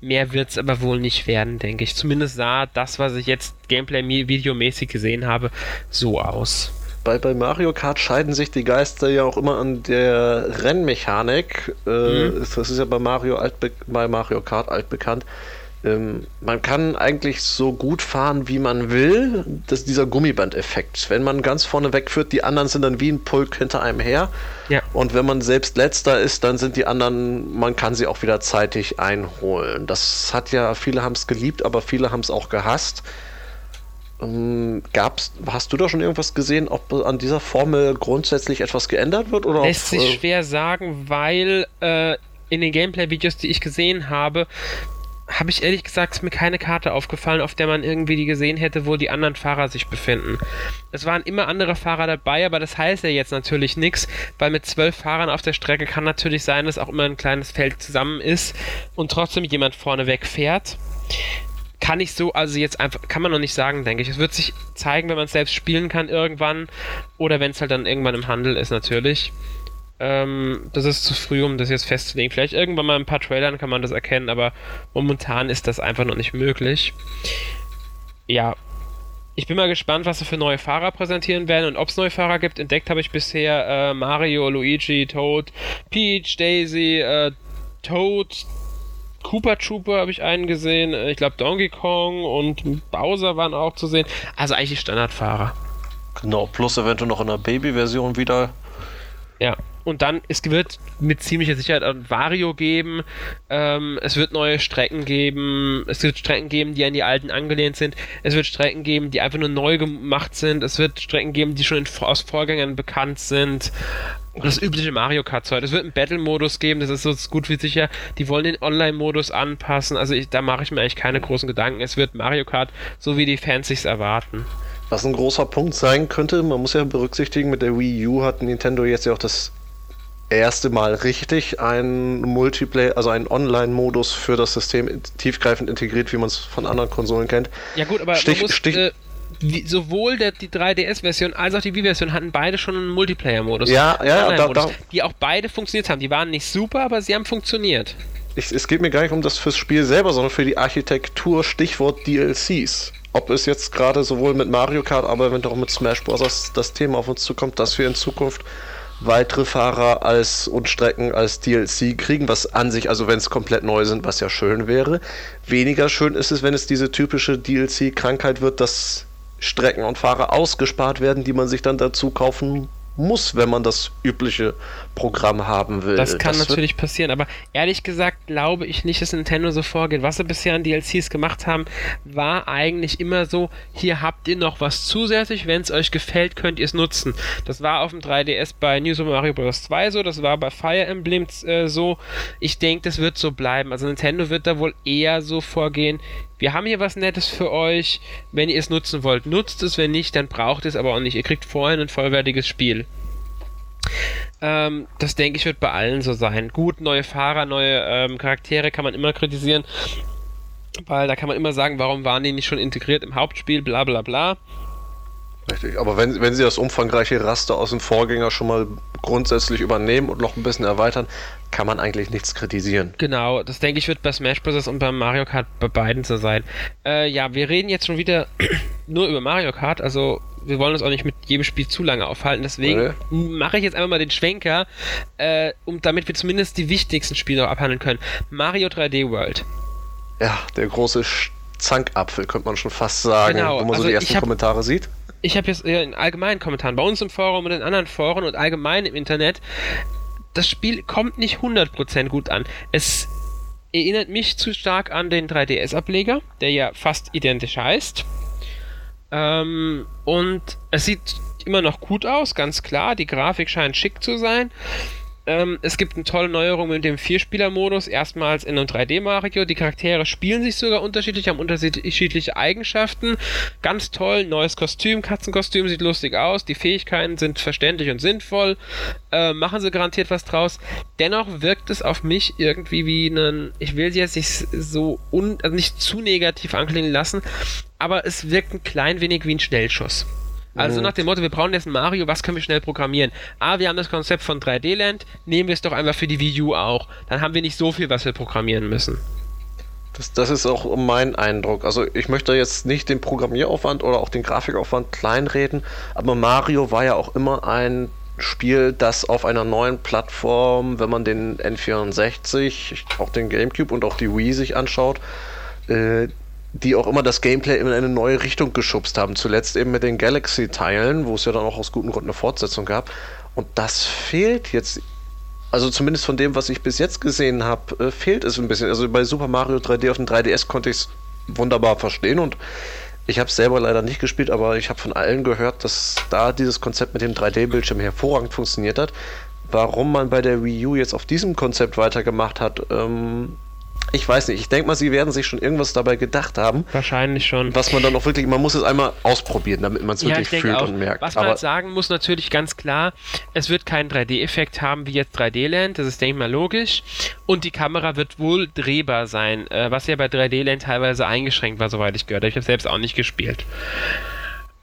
Mehr wird es aber wohl nicht werden, denke ich. Zumindest sah das, was ich jetzt Gameplay-Videomäßig gesehen habe, so aus bei, bei Mario Kart scheiden sich die Geister ja auch immer an der Rennmechanik. Äh, mhm. Das ist ja bei Mario, altbe bei Mario Kart altbekannt. Ähm, man kann eigentlich so gut fahren, wie man will. Das ist dieser Gummiband-Effekt. Wenn man ganz vorne wegführt, die anderen sind dann wie ein Pulk hinter einem her. Ja. Und wenn man selbst letzter ist, dann sind die anderen, man kann sie auch wieder zeitig einholen. Das hat ja, viele haben es geliebt, aber viele haben es auch gehasst. Ähm, gab's, hast du da schon irgendwas gesehen, ob an dieser Formel grundsätzlich etwas geändert wird? Oder Lässt sich äh, schwer sagen, weil äh, in den Gameplay-Videos, die ich gesehen habe, habe ich ehrlich gesagt ist mir keine Karte aufgefallen, auf der man irgendwie die gesehen hätte, wo die anderen Fahrer sich befinden. Es waren immer andere Fahrer dabei, aber das heißt ja jetzt natürlich nichts, weil mit zwölf Fahrern auf der Strecke kann natürlich sein, dass auch immer ein kleines Feld zusammen ist und trotzdem jemand vorne wegfährt kann ich so, also jetzt einfach, kann man noch nicht sagen, denke ich. Es wird sich zeigen, wenn man es selbst spielen kann irgendwann oder wenn es halt dann irgendwann im Handel ist natürlich. Ähm, das ist zu früh, um das jetzt festzulegen. Vielleicht irgendwann mal ein paar Trailern kann man das erkennen, aber momentan ist das einfach noch nicht möglich. Ja, ich bin mal gespannt, was sie für neue Fahrer präsentieren werden und ob es neue Fahrer gibt. Entdeckt habe ich bisher äh, Mario, Luigi, Toad, Peach, Daisy, äh, Toad, Cooper Trooper habe ich einen gesehen. Äh, ich glaube Donkey Kong und Bowser waren auch zu sehen. Also eigentlich die Standardfahrer. Genau, plus eventuell noch in der Baby-Version wieder. Ja, und dann, es wird mit ziemlicher Sicherheit ein Vario geben. Ähm, es wird neue Strecken geben. Es wird Strecken geben, die an die alten angelehnt sind. Es wird Strecken geben, die einfach nur neu gemacht sind. Es wird Strecken geben, die schon in, aus Vorgängern bekannt sind das übliche Mario Kart Zeug. Es wird einen Battle-Modus geben, das ist so gut wie sicher. Die wollen den Online-Modus anpassen. Also ich, da mache ich mir eigentlich keine großen Gedanken. Es wird Mario Kart, so wie die Fans sich erwarten. Was ein großer Punkt sein könnte, man muss ja berücksichtigen, mit der Wii U hat Nintendo jetzt ja auch das erste Mal richtig einen Multiplayer, also einen Online-Modus für das System tiefgreifend integriert, wie man es von anderen Konsolen kennt. Ja gut, aber Stich, muss, Stich, äh, wie, sowohl der, die 3DS-Version als auch die Wii-Version hatten beide schon einen Multiplayer-Modus. Ja, ja, da, da, die auch beide funktioniert haben. Die waren nicht super, aber sie haben funktioniert. Ich, es geht mir gar nicht um das fürs Spiel selber, sondern für die Architektur, Stichwort DLCs. Ob es jetzt gerade sowohl mit Mario Kart, aber wenn auch mit Smash Bros. das Thema auf uns zukommt, dass wir in Zukunft weitere Fahrer als und Strecken als DLC kriegen, was an sich, also wenn es komplett neu sind, was ja schön wäre. Weniger schön ist es, wenn es diese typische DLC-Krankheit wird, dass Strecken und Fahrer ausgespart werden, die man sich dann dazu kaufen muss, wenn man das übliche Programm haben will. Das kann das natürlich passieren, aber ehrlich gesagt glaube ich nicht, dass Nintendo so vorgeht. Was sie bisher an DLCs gemacht haben, war eigentlich immer so, hier habt ihr noch was zusätzlich, wenn es euch gefällt, könnt ihr es nutzen. Das war auf dem 3DS bei New Super Mario Bros. 2 so, das war bei Fire Emblem äh, so. Ich denke, das wird so bleiben. Also Nintendo wird da wohl eher so vorgehen, wir haben hier was Nettes für euch. Wenn ihr es nutzen wollt, nutzt es. Wenn nicht, dann braucht es aber auch nicht. Ihr kriegt vorher ein vollwertiges Spiel. Ähm, das denke ich wird bei allen so sein. Gut, neue Fahrer, neue ähm, Charaktere kann man immer kritisieren, weil da kann man immer sagen, warum waren die nicht schon integriert im Hauptspiel, bla bla bla. Richtig, aber wenn, wenn sie das umfangreiche Raster aus dem Vorgänger schon mal grundsätzlich übernehmen und noch ein bisschen erweitern, kann man eigentlich nichts kritisieren. Genau, das denke ich wird bei Smash Bros. und bei Mario Kart bei beiden so sein. Äh, ja, wir reden jetzt schon wieder nur über Mario Kart, also wir wollen uns auch nicht mit jedem Spiel zu lange aufhalten, deswegen nee. mache ich jetzt einfach mal den Schwenker, äh, um, damit wir zumindest die wichtigsten Spiele noch abhandeln können. Mario 3D World. Ja, der große Zankapfel, könnte man schon fast sagen, genau, wo man also so die ersten hab, Kommentare sieht ich habe jetzt in allgemeinen Kommentaren, bei uns im Forum und in anderen Foren und allgemein im Internet, das Spiel kommt nicht 100% gut an. Es erinnert mich zu stark an den 3DS-Ableger, der ja fast identisch heißt. Ähm, und es sieht immer noch gut aus, ganz klar. Die Grafik scheint schick zu sein. Ähm, es gibt eine tolle Neuerung mit dem Vierspieler-Modus, erstmals in einem 3D-Mario. Die Charaktere spielen sich sogar unterschiedlich, haben unterschiedliche Eigenschaften. Ganz toll, neues Kostüm, Katzenkostüm sieht lustig aus, die Fähigkeiten sind verständlich und sinnvoll, äh, machen sie garantiert was draus. Dennoch wirkt es auf mich irgendwie wie ein, ich will sie jetzt nicht so un, also nicht zu negativ anklingen lassen, aber es wirkt ein klein wenig wie ein Schnellschuss. Also nach dem Motto, wir brauchen jetzt ein Mario, was können wir schnell programmieren? Ah, wir haben das Konzept von 3D-Land, nehmen wir es doch einfach für die Wii U auch. Dann haben wir nicht so viel, was wir programmieren müssen. Das, das ist auch mein Eindruck. Also ich möchte jetzt nicht den Programmieraufwand oder auch den Grafikaufwand kleinreden, aber Mario war ja auch immer ein Spiel, das auf einer neuen Plattform, wenn man den N64, auch den GameCube und auch die Wii sich anschaut, äh, die auch immer das Gameplay in eine neue Richtung geschubst haben. Zuletzt eben mit den Galaxy-Teilen, wo es ja dann auch aus gutem Grund eine Fortsetzung gab. Und das fehlt jetzt, also zumindest von dem, was ich bis jetzt gesehen habe, äh, fehlt es ein bisschen. Also bei Super Mario 3D auf dem 3DS konnte ich es wunderbar verstehen und ich habe es selber leider nicht gespielt, aber ich habe von allen gehört, dass da dieses Konzept mit dem 3D-Bildschirm hervorragend funktioniert hat. Warum man bei der Wii U jetzt auf diesem Konzept weitergemacht hat, ähm, ich weiß nicht, ich denke mal, sie werden sich schon irgendwas dabei gedacht haben. Wahrscheinlich schon. Was man dann auch wirklich, man muss es einmal ausprobieren, damit man es ja, wirklich fühlt auch. und merkt. Was man Aber sagen muss, natürlich ganz klar, es wird keinen 3D-Effekt haben wie jetzt 3D-Land, das ist, denke ich mal, logisch. Und die Kamera wird wohl drehbar sein, äh, was ja bei 3D-Land teilweise eingeschränkt war, soweit ich gehört habe. Ich habe selbst auch nicht gespielt.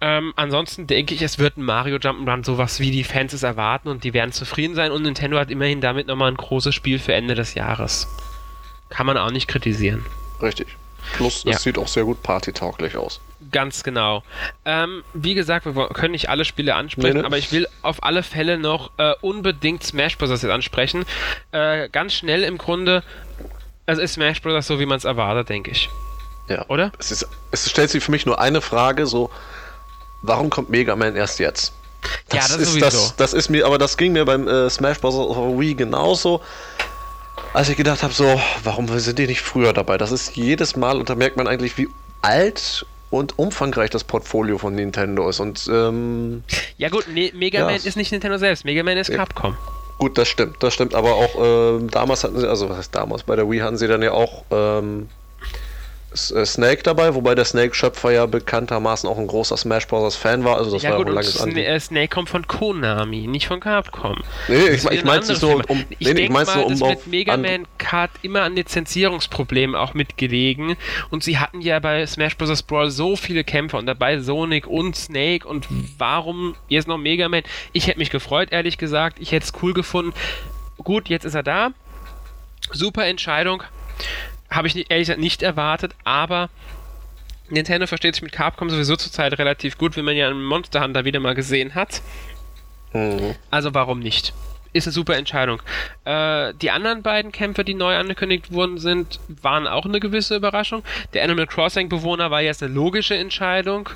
Ähm, ansonsten denke ich, es wird ein Mario Jump'n'Run sowas wie die Fans es erwarten und die werden zufrieden sein und Nintendo hat immerhin damit nochmal ein großes Spiel für Ende des Jahres. Kann man auch nicht kritisieren. Richtig. Plus, es ja. sieht auch sehr gut partytauglich aus. Ganz genau. Ähm, wie gesagt, wir können nicht alle Spiele ansprechen, nee, ne? aber ich will auf alle Fälle noch äh, unbedingt Smash Bros. jetzt ansprechen. Äh, ganz schnell im Grunde, also ist Smash Bros. so, wie man es erwartet, denke ich. Ja. Oder? Es, ist, es stellt sich für mich nur eine Frage: so, warum kommt Mega Man erst jetzt? Das ja, das ist, sowieso. Das, das ist mir, aber das ging mir beim äh, Smash Bros. Wii genauso als ich gedacht habe, so, warum sind die nicht früher dabei? Das ist jedes Mal, und da merkt man eigentlich, wie alt und umfangreich das Portfolio von Nintendo ist. Und, ähm, ja gut, ne Mega ja, Man ist nicht Nintendo selbst, Mega Man ist Capcom. Gut, das stimmt, das stimmt, aber auch ähm, damals hatten sie, also was heißt damals, bei der Wii hatten sie dann ja auch ähm, äh, Snake dabei, wobei der Snake-Schöpfer ja bekanntermaßen auch ein großer Smash Bros. Fan war. Also das ja war gut, und langes Sna Anliegen. äh, Snake kommt von Konami, nicht von Capcom. Nee, Das ich, ich ein meinte anderes so um. Ich nee, mein's mal, so um dass auf mit Mega Man Kart immer an Lizenzierungsproblemen auch mitgelegen und sie hatten ja bei Smash Bros. Brawl so viele Kämpfer und dabei Sonic und Snake und warum jetzt noch Mega Man? Ich hätte mich gefreut, ehrlich gesagt. Ich hätte es cool gefunden. Gut, jetzt ist er da. Super Entscheidung. Habe ich nicht, ehrlich gesagt nicht erwartet, aber Nintendo versteht sich mit Capcom sowieso zurzeit relativ gut, wie man ja einen Monster Hunter wieder mal gesehen hat. Mhm. Also warum nicht? Ist eine super Entscheidung. Äh, die anderen beiden Kämpfe, die neu angekündigt worden sind, waren auch eine gewisse Überraschung. Der Animal Crossing-Bewohner war jetzt eine logische Entscheidung.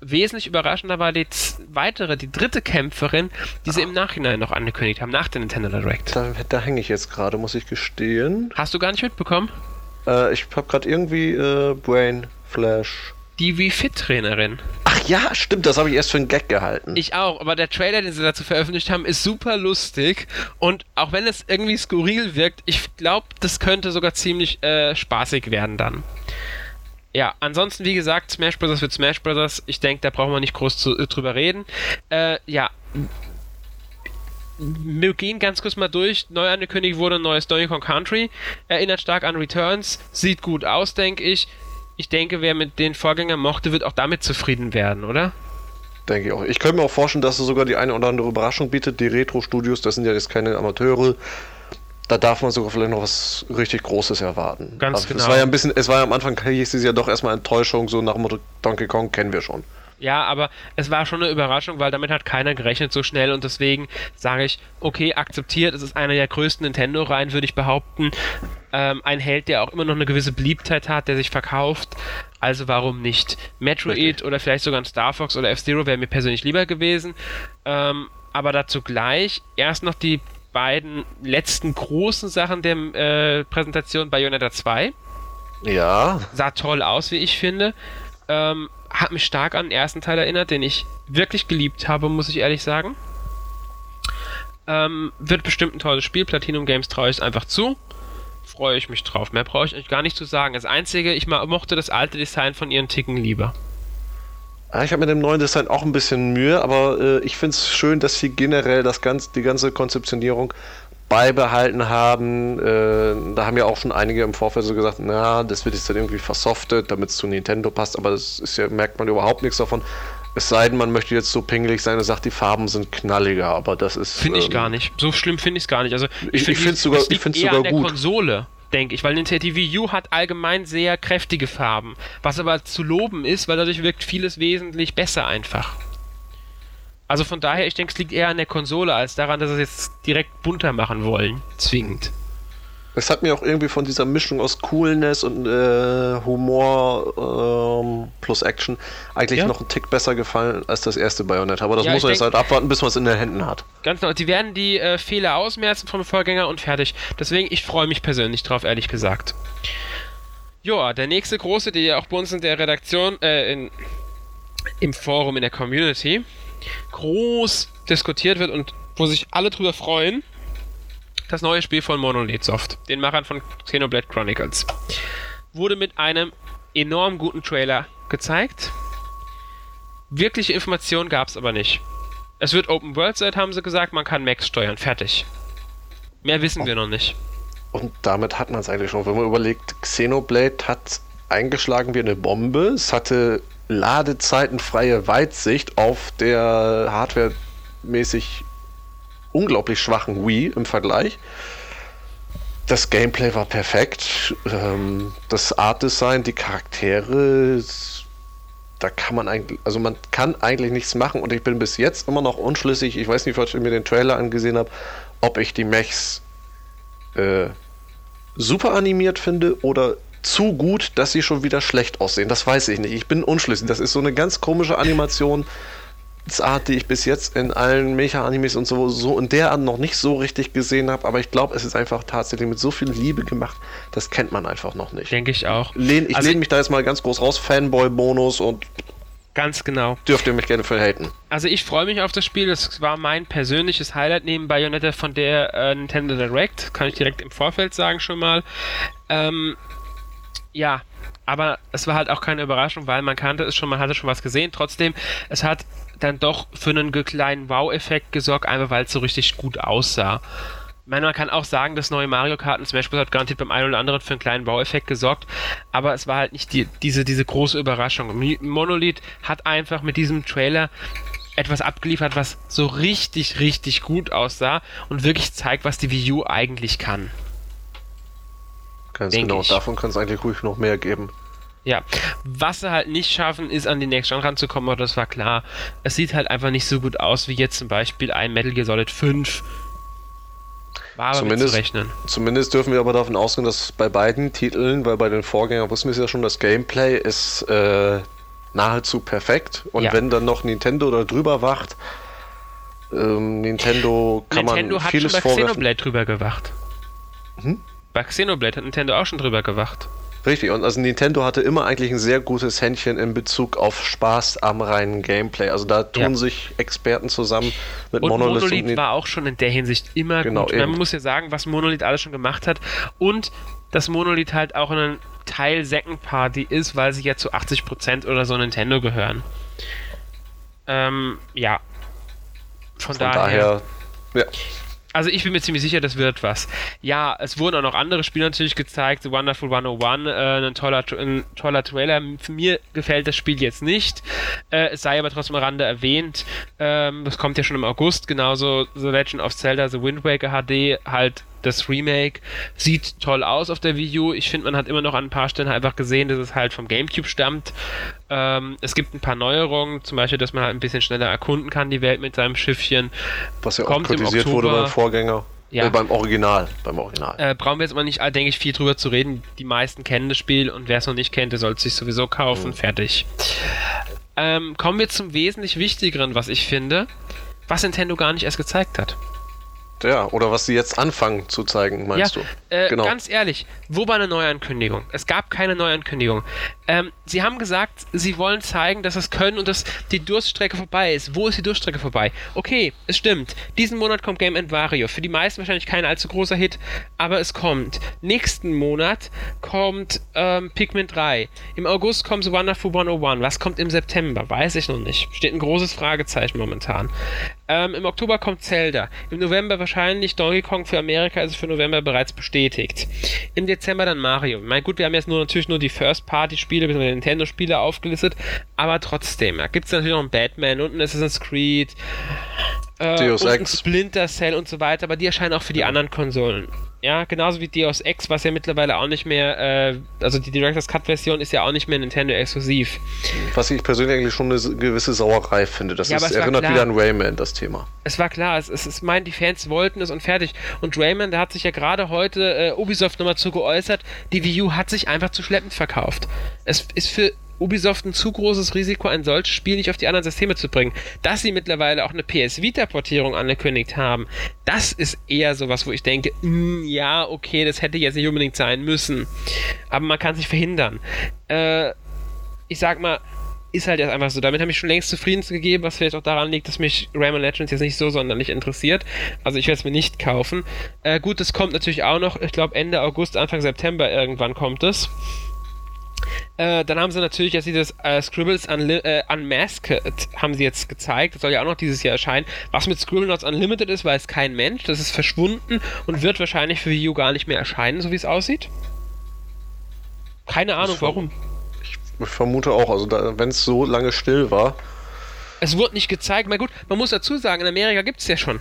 Wesentlich überraschender war die weitere, die dritte Kämpferin, die sie im Nachhinein noch angekündigt haben, nach der Nintendo Direct. Da, da hänge ich jetzt gerade, muss ich gestehen. Hast du gar nicht mitbekommen? Äh, ich habe gerade irgendwie äh, Brain Flash. Die Wii Fit Trainerin. Ach ja, stimmt, das habe ich erst für einen Gag gehalten. Ich auch, aber der Trailer, den sie dazu veröffentlicht haben, ist super lustig und auch wenn es irgendwie skurril wirkt, ich glaube, das könnte sogar ziemlich äh, spaßig werden dann. Ja, ansonsten, wie gesagt, Smash Bros. wird Smash Bros. Ich denke, da brauchen wir nicht groß zu, äh, drüber reden. Äh, ja. Wir gehen ganz kurz mal durch. Neu angekündigt wurde ein neues Donkey Kong Country. Erinnert stark an Returns. Sieht gut aus, denke ich. Ich denke, wer mit den Vorgängern mochte, wird auch damit zufrieden werden, oder? Denke ich auch. Ich könnte mir auch vorstellen, dass es sogar die eine oder andere Überraschung bietet. Die Retro-Studios, das sind ja jetzt keine Amateure. Da darf man sogar vielleicht noch was richtig Großes erwarten. Ganz Also, genau. Es war ja ein bisschen, es war ja am Anfang hieß es ja doch erstmal Enttäuschung, so nach dem Motto Donkey Kong kennen wir schon. Ja, aber es war schon eine Überraschung, weil damit hat keiner gerechnet so schnell und deswegen sage ich, okay, akzeptiert, es ist einer der größten Nintendo-Reihen, würde ich behaupten. Ähm, ein Held, der auch immer noch eine gewisse Beliebtheit hat, der sich verkauft. Also warum nicht? Metroid Richtig. oder vielleicht sogar ein Star Fox oder F-Zero wäre mir persönlich lieber gewesen. Ähm, aber dazu gleich erst noch die beiden letzten großen Sachen der äh, Präsentation Bayonetta 2 Ja, sah toll aus, wie ich finde. Ähm, hat mich stark an den ersten Teil erinnert, den ich wirklich geliebt habe, muss ich ehrlich sagen. Ähm, wird bestimmt ein tolles Spiel. Platinum Games traue ich es einfach zu. Freue ich mich drauf. Mehr brauche ich euch gar nicht zu sagen. Das Einzige, ich mochte das alte Design von ihren Ticken lieber. Ah, Ich habe mit dem neuen Design auch ein bisschen Mühe, aber äh, ich finde es schön, dass sie generell das ganze, die ganze Konzeptionierung beibehalten haben. Äh, da haben ja auch schon einige im Vorfeld so gesagt, na, das wird jetzt dann irgendwie versoftet, damit es zu Nintendo passt, aber das ist ja, merkt man überhaupt nichts davon. Es sei denn, man möchte jetzt so pingelig sein und sagt, die Farben sind knalliger, aber das ist. Finde ich ähm, gar nicht. So schlimm finde ich es gar nicht. Also Ich- ich find's die- sogar- es ich find's eher sogar an der gut. Konsole, denke ich, weil Nintendo Wii U hat allgemein sehr kräftige Farben, was aber zu loben ist, weil dadurch wirkt vieles wesentlich besser einfach. Also von daher, ich denke, es liegt eher an der Konsole als daran, dass sie es jetzt direkt bunter machen wollen, zwingend. Es hat mir auch irgendwie von dieser Mischung aus Coolness und äh, Humor ähm, plus Action eigentlich Ja. noch ein Tick besser gefallen als das erste Bayonetta. Aber das Ja, muss man jetzt halt abwarten, bis man es in den Händen hat. Ganz genau, sie werden die äh, Fehler ausmerzen vom Vorgänger und fertig. Deswegen, ich freue mich persönlich drauf, ehrlich gesagt. Joa, der nächste große, der ja auch bei uns in der Redaktion, äh, in, im Forum, in der Community, groß diskutiert wird und wo sich alle drüber freuen, das neue Spiel von Monolith Soft, den Machern von Xenoblade Chronicles. Wurde mit einem enorm guten Trailer gezeigt. Wirkliche Informationen gab es aber nicht. Es wird Open World sein, haben sie gesagt, man kann Max steuern. Fertig. Mehr wissen wir noch nicht. Und damit hat man es eigentlich schon. Wenn man überlegt, Xenoblade hat eingeschlagen wie eine Bombe. Es hatte ladezeitenfreie Weitsicht auf der hardwaremäßig unglaublich schwachen Wii im Vergleich. Das Gameplay war perfekt. Ähm, das Art-Design, die Charaktere, da kann man eigentlich, also man kann eigentlich nichts machen und ich bin bis jetzt immer noch unschlüssig. Ich weiß nicht, was ich mir den Trailer angesehen habe, ob ich die Mechs äh, super animiert finde oder zu gut, dass sie schon wieder schlecht aussehen. Das weiß ich nicht. Ich bin unschlüssig. Das ist so eine ganz komische Animation. Art, die ich bis jetzt in allen Mecha-Animes und so, so in der Art noch nicht so richtig gesehen habe, aber ich glaube, es ist einfach tatsächlich mit so viel Liebe gemacht, das kennt man einfach noch nicht. Denke ich auch. Lehn, ich Also- lehne mich da jetzt mal ganz groß raus, Fanboy-Bonus und Ganz genau. dürft ihr mich gerne für haten. Also ich freue mich auf das Spiel. Das war mein persönliches Highlight neben Bayonetta von der äh, Nintendo Direct. Kann ich direkt im Vorfeld sagen schon mal. Ähm, ja, aber es war halt auch keine Überraschung, weil man kannte es schon, man hatte schon was gesehen. Trotzdem, es hat dann doch für einen kleinen Wow-Effekt gesorgt, einfach weil es so richtig gut aussah. Ich meine, man kann auch sagen, das neue Mario Kart und Smash Bros. hat garantiert beim einen oder anderen für einen kleinen Baueffekt gesorgt, aber es war halt nicht die, diese, diese große Überraschung. Monolith hat einfach mit diesem Trailer etwas abgeliefert, was so richtig, richtig gut aussah und wirklich zeigt, was die Wii U eigentlich kann. Ganz genau, ich. davon kann es eigentlich ruhig noch mehr geben. Ja, was sie halt nicht schaffen, ist an die Next Gen ranzukommen, aber das war klar. Es sieht halt einfach nicht so gut aus wie jetzt zum Beispiel ein Metal Gear Solid 5 war aber zumindest, zu rechnen. Zumindest dürfen wir aber davon ausgehen, dass bei beiden Titeln, weil bei den Vorgängern wussten wir es ja schon, das Gameplay ist äh, nahezu perfekt. Und ja. wenn dann noch Nintendo da drüber wacht, ähm, Nintendo kann Nintendo man vieles hat schon bei Xenoblade drüber gewacht. Hm? Bei Xenoblade hat Nintendo auch schon drüber gewacht. Richtig, und also Nintendo hatte immer eigentlich ein sehr gutes Händchen in Bezug auf Spaß am reinen Gameplay. Also da tun ja. sich Experten zusammen mit und Monolith. Monolith und war auch schon in der Hinsicht immer genau, gut. Man muss ja sagen, was Monolith alles schon gemacht hat und dass Monolith halt auch ein Teil Second Party ist, weil sie ja zu 80% oder so Nintendo gehören. Ähm, ja. Von, Von daher, daher ja. Also ich bin mir ziemlich sicher, das wird was. Ja, es wurden auch noch andere Spiele natürlich gezeigt. The Wonderful 101, äh, ein, toller, ein toller Trailer. Für mir gefällt das Spiel jetzt nicht. Äh, es sei aber trotzdem Rande erwähnt. Ähm, das kommt ja schon im August. Genauso The Legend of Zelda, The Wind Waker HD, halt das Remake sieht toll aus auf der Wii U. Ich finde, man hat immer noch an ein paar Stellen einfach gesehen, dass es halt vom GameCube stammt. Ähm, es gibt ein paar Neuerungen, zum Beispiel, dass man halt ein bisschen schneller erkunden kann, die Welt mit seinem Schiffchen. Was ja auch Kommt kritisiert wurde beim Vorgänger. Ja. Äh, beim Original. Beim Original. Äh, brauchen wir jetzt mal nicht, denke ich, viel drüber zu reden. Die meisten kennen das Spiel und wer es noch nicht kennt, der sollte es sich sowieso kaufen. Mhm. Fertig. Ähm, kommen wir zum wesentlich Wichtigeren, was ich finde, was Nintendo gar nicht erst gezeigt hat. Ja, oder was sie jetzt anfangen zu zeigen, meinst ja, du? Äh, genau. Ganz ehrlich, wo war eine Neuankündigung? Es gab keine Neuankündigung. Ähm, sie haben gesagt, sie wollen zeigen, dass es können und dass die Durststrecke vorbei ist. Wo ist die Durststrecke vorbei? Okay, es stimmt. Diesen Monat kommt Game Vario. Für die meisten wahrscheinlich kein allzu großer Hit, aber es kommt. Nächsten Monat kommt ähm, Pikmin 3. Im August kommt The Wonderful 101. Was kommt im September? Weiß ich noch nicht. Steht ein großes Fragezeichen momentan. Ähm, Im Oktober kommt Zelda. Im November wahrscheinlich Donkey Kong für Amerika ist für November bereits bestätigt. Im Dezember dann Mario. Ich meine, gut, wir haben jetzt nur natürlich nur die First-Party-Spiele, bzw. Nintendo-Spiele aufgelistet, aber trotzdem, da gibt es natürlich noch ein Batman und ein Assassin's Creed. Äh, Deus und Ex. Splinter Cell und so weiter, aber die erscheinen auch für die anderen Konsolen. Ja, genauso wie Deus Ex, was ja mittlerweile auch nicht mehr, äh, also die Director's Cut Version ist ja auch nicht mehr Nintendo exklusiv. Was ich persönlich eigentlich schon eine gewisse Sauerei finde. Das ja, ist, erinnert klar. wieder an Rayman, das Thema. Es war klar, es, es, es meint, die Fans wollten es und fertig. Und Rayman, der hat sich ja gerade heute äh, Ubisoft nochmal zu geäußert, die Wii U hat sich einfach zu schleppend verkauft. Es ist für Ubisoft ein zu großes Risiko, ein solches Spiel nicht auf die anderen Systeme zu bringen. Dass sie mittlerweile auch eine PS Vita-Portierung angekündigt haben, das ist eher sowas, wo ich denke, mh, hm, ja, okay, das hätte jetzt nicht unbedingt sein müssen. Aber man kann es nicht verhindern. Äh, ich sag mal, ist halt jetzt einfach so. Damit habe ich schon längst zufrieden gegeben, was vielleicht auch daran liegt, dass mich Rayman Legends jetzt nicht so sonderlich interessiert. Also ich werde es mir nicht kaufen. Äh, gut, das kommt natürlich auch noch, ich glaube Ende August, Anfang September irgendwann kommt es. Äh, dann haben sie natürlich jetzt dieses äh, Scribbles Unli äh, Unmasked haben sie jetzt gezeigt. Das soll ja auch noch dieses Jahr erscheinen. Was mit Scribblenauts Unlimited ist, weiß kein Mensch. Das ist verschwunden und wird wahrscheinlich für Wii U gar nicht mehr erscheinen, so wie es aussieht. Keine Ahnung, warum. Ich vermute auch, also wenn es so lange still war. Es wurde nicht gezeigt. Na gut, man muss dazu sagen, in Amerika gibt es ja schon.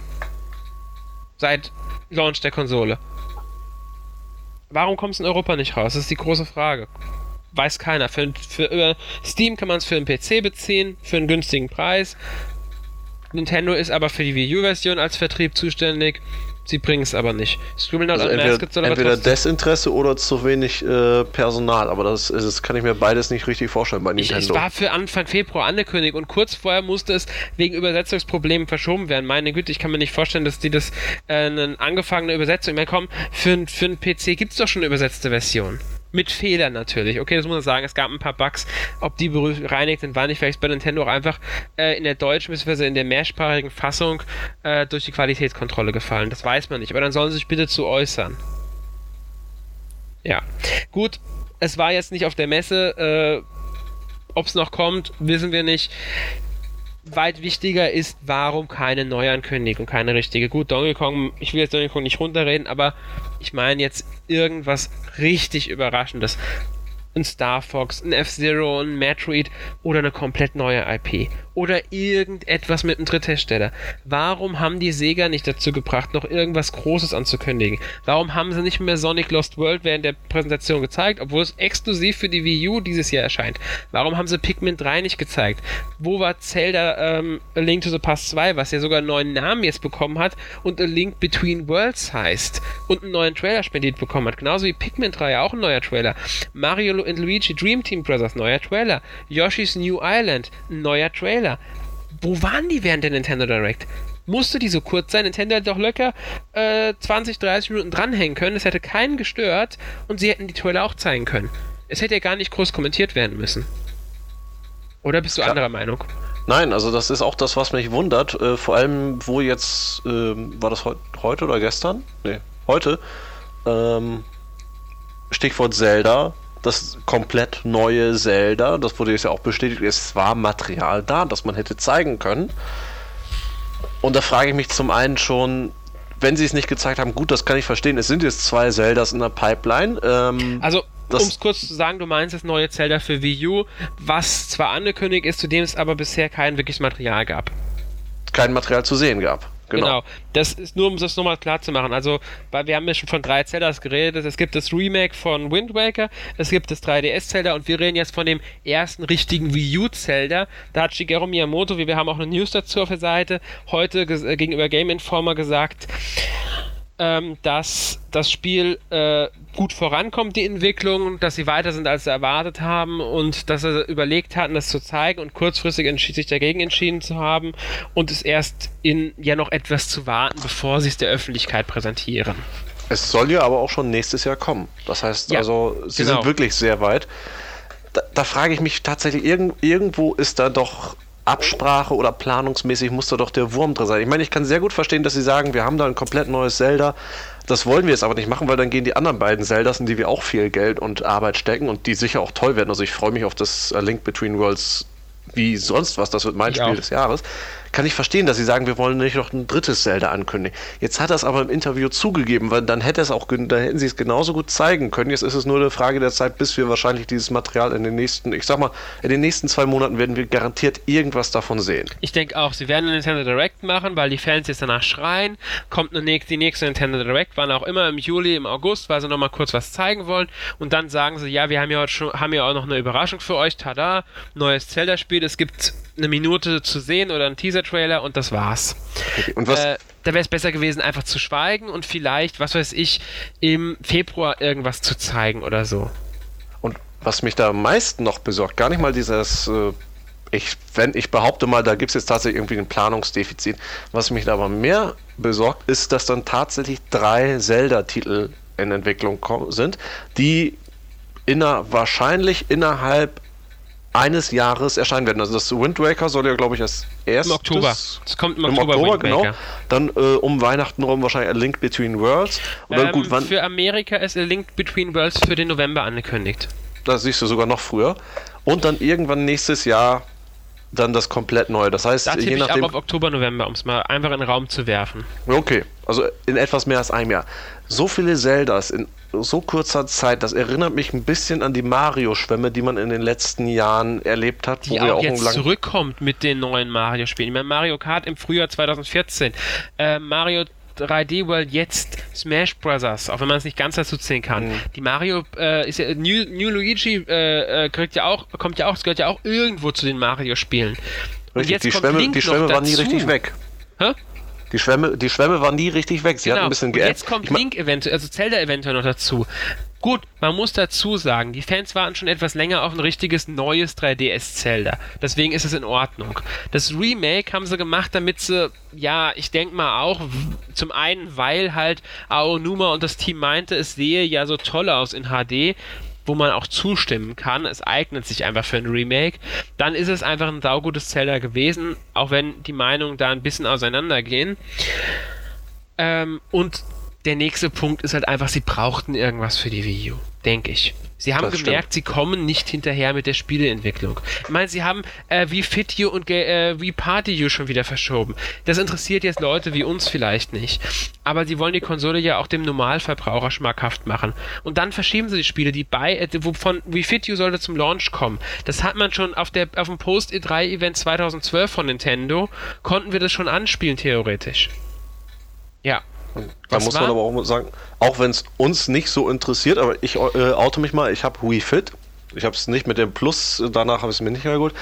Seit Launch der Konsole. Warum kommt es in Europa nicht raus? Das ist die große Frage weiß keiner. Für, für über Steam kann man es für einen PC beziehen, für einen günstigen Preis. Nintendo ist aber für die Wii U-Version als Vertrieb zuständig. Sie bringen es aber nicht. Scribblenauts also entweder, entweder Desinteresse oder zu wenig äh, Personal, aber das, das kann ich mir beides nicht richtig vorstellen bei Nintendo. Ich, ich war für Anfang Februar angekündigt und kurz vorher musste es wegen Übersetzungsproblemen verschoben werden. Meine Güte, ich kann mir nicht vorstellen, dass die das äh, eine angefangene Übersetzung. Ich meine, komm, für, für einen PC gibt es doch schon eine übersetzte Version. Mit Fehlern natürlich. Okay, das muss man sagen. Es gab ein paar Bugs. Ob die bereinigt sind, war nicht vielleicht bei Nintendo auch einfach äh, in der deutschen bzw. in der mehrsprachigen Fassung äh, durch die Qualitätskontrolle gefallen. Das weiß man nicht. Aber dann sollen sie sich bitte zu äußern. Ja. Gut, es war jetzt nicht auf der Messe, äh, ob es noch kommt, wissen wir nicht. Weit wichtiger ist, warum keine Neuankündigung, keine richtige. Gut, Donkey Kong, ich will jetzt Donkey Kong nicht runterreden, aber ich meine jetzt irgendwas richtig Überraschendes ein Star Fox, ein F-Zero, ein Metroid oder eine komplett neue IP. Oder irgendetwas mit einem Dritthersteller. Warum haben die Sega nicht dazu gebracht, noch irgendwas Großes anzukündigen? Warum haben sie nicht mehr Sonic Lost World während der Präsentation gezeigt, obwohl es exklusiv für die Wii U dieses Jahr erscheint? Warum haben sie Pikmin 3 nicht gezeigt? Wo war Zelda ähm, A Link to the Past 2, was ja sogar einen neuen Namen jetzt bekommen hat und A Link Between Worlds heißt und einen neuen Trailer spendiert bekommen hat? Genauso wie Pikmin 3 auch ein neuer Trailer. Mario and Luigi Dream Team Brothers, neuer Trailer. Yoshi's New Island, neuer Trailer. Wo waren die während der Nintendo Direct? Musste die so kurz sein? Nintendo hätte doch locker äh, 20, 30 Minuten dranhängen können. Es hätte keinen gestört und sie hätten die Trailer auch zeigen können. Es hätte ja gar nicht groß kommentiert werden müssen. Oder bist du ja. anderer Meinung? Nein, also das ist auch das, was mich wundert. Äh, vor allem, wo jetzt, äh, war das he heute oder gestern? Nee, heute. Ähm, Stichwort Zelda das komplett neue Zelda, das wurde jetzt ja auch bestätigt, es war Material da, das man hätte zeigen können. Und da frage ich mich zum einen schon, wenn sie es nicht gezeigt haben, gut, das kann ich verstehen. Es sind jetzt zwei Zeldas in der Pipeline. Ähm, also, um es kurz zu sagen, du meinst das neue Zelda für Wii U, was zwar angekündigt ist, zu dem es aber bisher kein wirkliches Material gab. Kein Material zu sehen gab. Genau. genau. Das ist nur, um das nochmal klar zu machen. Also, weil wir haben ja schon von drei Zeldas geredet. Es gibt das Remake von Wind Waker, es gibt das 3DS-Zelda und wir reden jetzt von dem ersten richtigen Wii U-Zelda. Da hat Shigeru Miyamoto, wie wir haben auch eine News dazu auf der Seite, heute äh, gegenüber Game Informer gesagt, ähm, dass das Spiel äh, gut vorankommt, die Entwicklung, dass sie weiter sind, als sie erwartet haben und dass sie überlegt hatten, das zu zeigen und kurzfristig sich dagegen entschieden zu haben und es erst in ja noch etwas zu warten, bevor sie es der Öffentlichkeit präsentieren. Es soll ja aber auch schon nächstes Jahr kommen. Das heißt ja, also, sie genau. sind wirklich sehr weit. Da, da frage ich mich tatsächlich, irgend, irgendwo ist da doch Absprache oder planungsmäßig muss da doch der Wurm drin sein. Ich meine, ich kann sehr gut verstehen, dass sie sagen, wir haben da ein komplett neues Zelda. Das wollen wir jetzt aber nicht machen, weil dann gehen die anderen beiden Zeldas, in die wir auch viel Geld und Arbeit stecken und die sicher auch toll werden. Also ich freue mich auf das Link Between Worlds wie sonst was. Das wird mein ich Spiel auch. des Jahres kann ich verstehen, dass sie sagen, wir wollen nicht noch ein drittes Zelda ankündigen. Jetzt hat er es aber im Interview zugegeben, weil dann hätte es auch, da hätten sie es genauso gut zeigen können. Jetzt ist es nur eine Frage der Zeit, bis wir wahrscheinlich dieses Material in den nächsten, ich sag mal, in den nächsten zwei Monaten werden wir garantiert irgendwas davon sehen. Ich denke auch, sie werden eine Nintendo Direct machen, weil die Fans jetzt danach schreien. Kommt eine, die nächste Nintendo Direct, wann auch immer, im Juli, im August, weil sie nochmal kurz was zeigen wollen. Und dann sagen sie, ja, wir haben ja, heute schon, haben ja auch noch eine Überraschung für euch. Tada, neues Zelda-Spiel. Es gibt eine Minute zu sehen oder einen Teaser-Trailer und das war's. Okay. Und was? Äh, da wäre es besser gewesen, einfach zu schweigen und vielleicht, was weiß ich, im Februar irgendwas zu zeigen oder so. Und was mich da am meisten noch besorgt, gar nicht mal dieses, äh, ich, wenn ich behaupte mal, da gibt es jetzt tatsächlich irgendwie ein Planungsdefizit. Was mich da aber mehr besorgt, ist, dass dann tatsächlich drei Zelda-Titel in Entwicklung sind, die inner, wahrscheinlich innerhalb eines Jahres erscheinen werden. Also das Wind Waker soll ja, glaube ich, als erstes... Im Oktober. Es kommt im Oktober, Im Oktober genau. Dann äh, um Weihnachten rum wahrscheinlich A Link Between Worlds. Und dann, ähm, gut, wann, für Amerika ist A Link Between Worlds für den November angekündigt. Da siehst du sogar noch früher. Und dann irgendwann nächstes Jahr dann das komplett neu. Das heißt, da je nachdem. Ich auf Oktober, November, um es mal einfach in den Raum zu werfen. Okay, also in etwas mehr als einem Jahr. So viele Zeldas in so kurzer Zeit, das erinnert mich ein bisschen an die Mario-Schwämme, die man in den letzten Jahren erlebt hat. Die wo auch, auch jetzt zurückkommt mit den neuen Mario-Spielen. Ich meine, Mario Kart im Frühjahr 2014, äh, Mario 3D World jetzt Smash Brothers, auch wenn man es nicht ganz dazu zählen kann. Mhm. Die Mario äh, ist ja New, New Luigi äh, äh, kriegt ja auch, kommt ja auch, es gehört ja auch irgendwo zu den Mario-Spielen. Richtig, die Schwämme, die Schwämme war nie richtig weg. Hä? Die Schwämme, die Schwämme war nie richtig weg. Sie genau. hat ein bisschen geändert. Jetzt kommt Link eventuell, also Zelda eventuell noch dazu. Gut, man muss dazu sagen, die Fans warten schon etwas länger auf ein richtiges neues 3DS Zelda. Deswegen ist es in Ordnung. Das Remake haben sie gemacht, damit sie, ja, ich denke mal auch, zum einen, weil halt Aonuma und das Team meinte, es sehe ja so toll aus in HD wo man auch zustimmen kann. Es eignet sich einfach für ein Remake. Dann ist es einfach ein saugutes Zelda gewesen, auch wenn die Meinungen da ein bisschen auseinandergehen. Ähm, und der nächste Punkt ist halt einfach, sie brauchten irgendwas für die Wii U, denke ich. Sie haben Das gemerkt, sie kommen nicht hinterher mit der Spieleentwicklung. Ich meine, sie haben äh, wie Fit You und äh, wie Party You schon wieder verschoben. Das interessiert jetzt Leute wie uns vielleicht nicht. Aber sie wollen die Konsole ja auch dem Normalverbraucher schmackhaft machen. Und dann verschieben sie die Spiele, die bei, äh, wovon wie Fit You sollte zum Launch kommen. Das hat man schon auf, der, auf dem Post-E3-Event 2012 von Nintendo, konnten wir das schon anspielen, theoretisch. Ja. Da Was muss war? man aber auch sagen, auch wenn es uns nicht so interessiert, aber ich äh, oute mich mal, ich habe Wii Fit. Ich habe es nicht mit dem Plus, danach habe ich es mir nicht mehr geholt.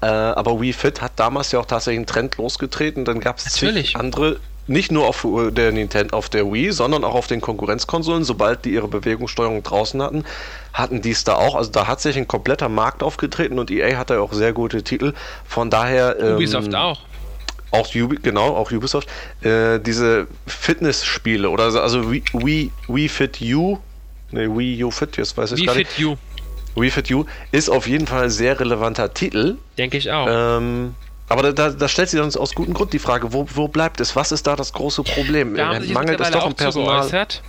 Äh, aber Wii Fit hat damals ja auch tatsächlich einen Trend losgetreten. Dann gab es Natürlich. andere, nicht nur auf äh, der Nintendo, auf der Wii, sondern auch auf den Konkurrenzkonsolen. Sobald die ihre Bewegungssteuerung draußen hatten, hatten die es da auch. Also da hat sich ein kompletter Markt aufgetreten und EA hat da auch sehr gute Titel. Von daher. ähm, Ubisoft auch. Auch Ubi, genau, auch Ubisoft, äh, diese Fitnessspiele oder so, also Wii, Wii, Wii Fit U, ne, Wii U Fit, jetzt weiß ich Wie gar Fit nicht. You, Wii Fit U ist auf jeden Fall ein sehr relevanter Titel. denke ich auch. Ähm, aber da, da, da stellt sich uns aus gutem Grund die Frage, wo, wo bleibt es? Was ist da das große Problem? Da haben jetzt Mangelt es doch am Personal? geäußert.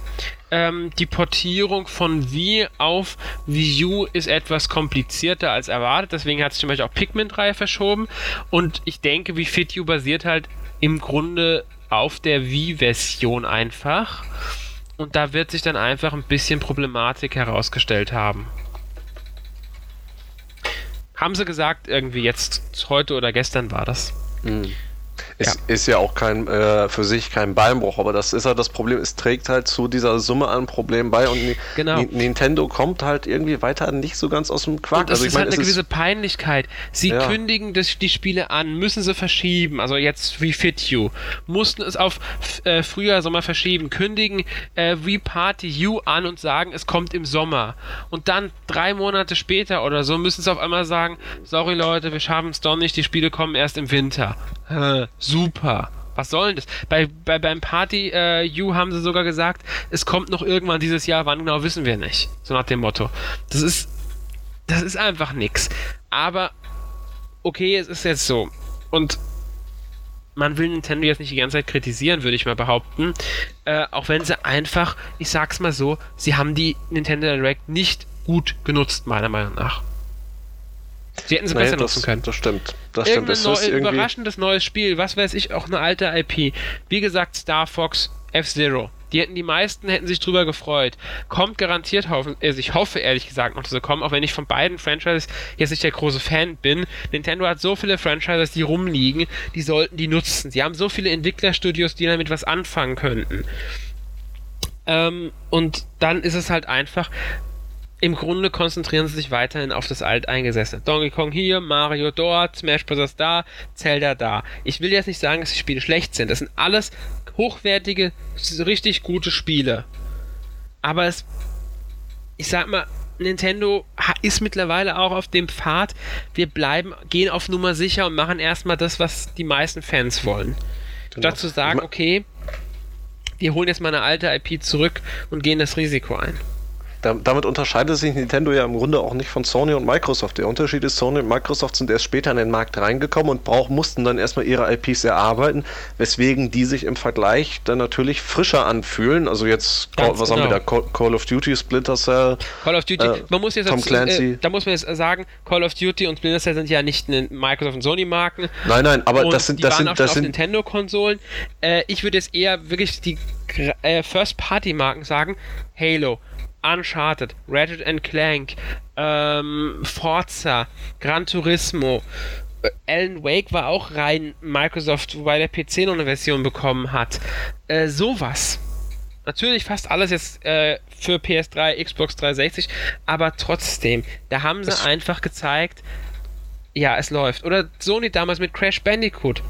Ähm, die Portierung von Wii auf Wii U ist etwas komplizierter als erwartet, deswegen hat sich zum Beispiel auch Pikmin 3 verschoben und ich denke, Wii Fit U basiert halt im Grunde auf der Wii-Version einfach und da wird sich dann einfach ein bisschen Problematik herausgestellt haben. Haben sie gesagt, irgendwie jetzt, heute oder gestern war das. Es ist ja auch kein äh, für sich kein Beinbruch, aber das ist halt das Problem, es trägt halt zu dieser Summe an Problemen bei und Genau. Ni- Nintendo kommt halt irgendwie weiter nicht so ganz aus dem Quark. Und das also ist meine, halt es eine ist gewisse Peinlichkeit. Sie Ja. kündigen das, die Spiele an, müssen sie verschieben. Also jetzt wie Fit You. Mussten es auf äh, Frühjahr, Sommer verschieben. Kündigen äh, wie Party You an und sagen, es kommt im Sommer. Und dann drei Monate später oder so müssen sie auf einmal sagen, sorry Leute, wir schaffen es doch nicht, die Spiele kommen erst im Winter. Hä, super. Was soll denn das? Bei, bei, beim Party äh, You haben sie sogar gesagt, es kommt noch irgendwann dieses Jahr, wann genau wissen wir nicht. So nach dem Motto. Das ist das ist einfach nix. Aber okay, es ist jetzt so. Und man will Nintendo jetzt nicht die ganze Zeit kritisieren, würde ich mal behaupten. Äh, auch wenn sie einfach, ich sag's mal so, sie haben die Nintendo Direct nicht gut genutzt, meiner Meinung nach. Sie hätten sie Nee, besser das, nutzen können. Das stimmt. Das stimmt. Irgendein Es neu, ist irgendwie, überraschendes neues Spiel, was weiß ich, auch eine alte IP. Wie gesagt, Star Fox F-Zero. Die hätten die meisten hätten sich drüber gefreut. Kommt garantiert hoffen, also ich hoffe ehrlich gesagt noch, dass sie kommen, auch wenn ich von beiden Franchises jetzt nicht der große Fan bin. Nintendo hat so viele Franchises, die rumliegen, die sollten die nutzen. Sie haben so viele Entwicklerstudios, die damit was anfangen könnten. Ähm, und dann ist es halt einfach, im Grunde konzentrieren sie sich weiterhin auf das Alteingesessene. Donkey Kong hier, Mario dort, Smash Bros. da, Zelda da. Ich will jetzt nicht sagen, dass die Spiele schlecht sind. Das sind alles hochwertige, richtig gute Spiele. Aber es, ich sag mal, Nintendo ist mittlerweile auch auf dem Pfad. Wir bleiben, gehen auf Nummer sicher und machen erstmal das, was die meisten Fans wollen. Statt zu sagen, okay, wir holen jetzt mal eine alte IP zurück und gehen das Risiko ein. Da, damit unterscheidet sich Nintendo ja im Grunde auch nicht von Sony und Microsoft. Der Unterschied ist, Sony und Microsoft sind erst später in den Markt reingekommen und brauch, mussten dann erstmal ihre IPs erarbeiten, weswegen die sich im Vergleich dann natürlich frischer anfühlen. Also jetzt, Ganz was haben wir genau. da? Call, of Duty, Splinter Cell. Call of Duty, Äh, man muss jetzt Tom dazu- Clancy. Äh, da muss man jetzt sagen, Call of Duty und Splinter Cell sind ja nicht Microsoft und Sony Marken. Nein, nein, aber und das sind, das sind, das schon auf sind, Nintendo-Konsolen. Äh, ich würde jetzt eher wirklich die äh, First-Party-Marken sagen. Halo, Uncharted, Ratchet and Clank, ähm, Forza, Gran Turismo. äh, Alan Wake war auch rein Microsoft, wobei der PC noch eine Version bekommen hat. Äh, sowas. Natürlich fast alles jetzt äh, für PS3, Xbox 360, aber trotzdem, da haben sie Es- einfach gezeigt, ja, es läuft. Oder Sony damals mit Crash Bandicoot.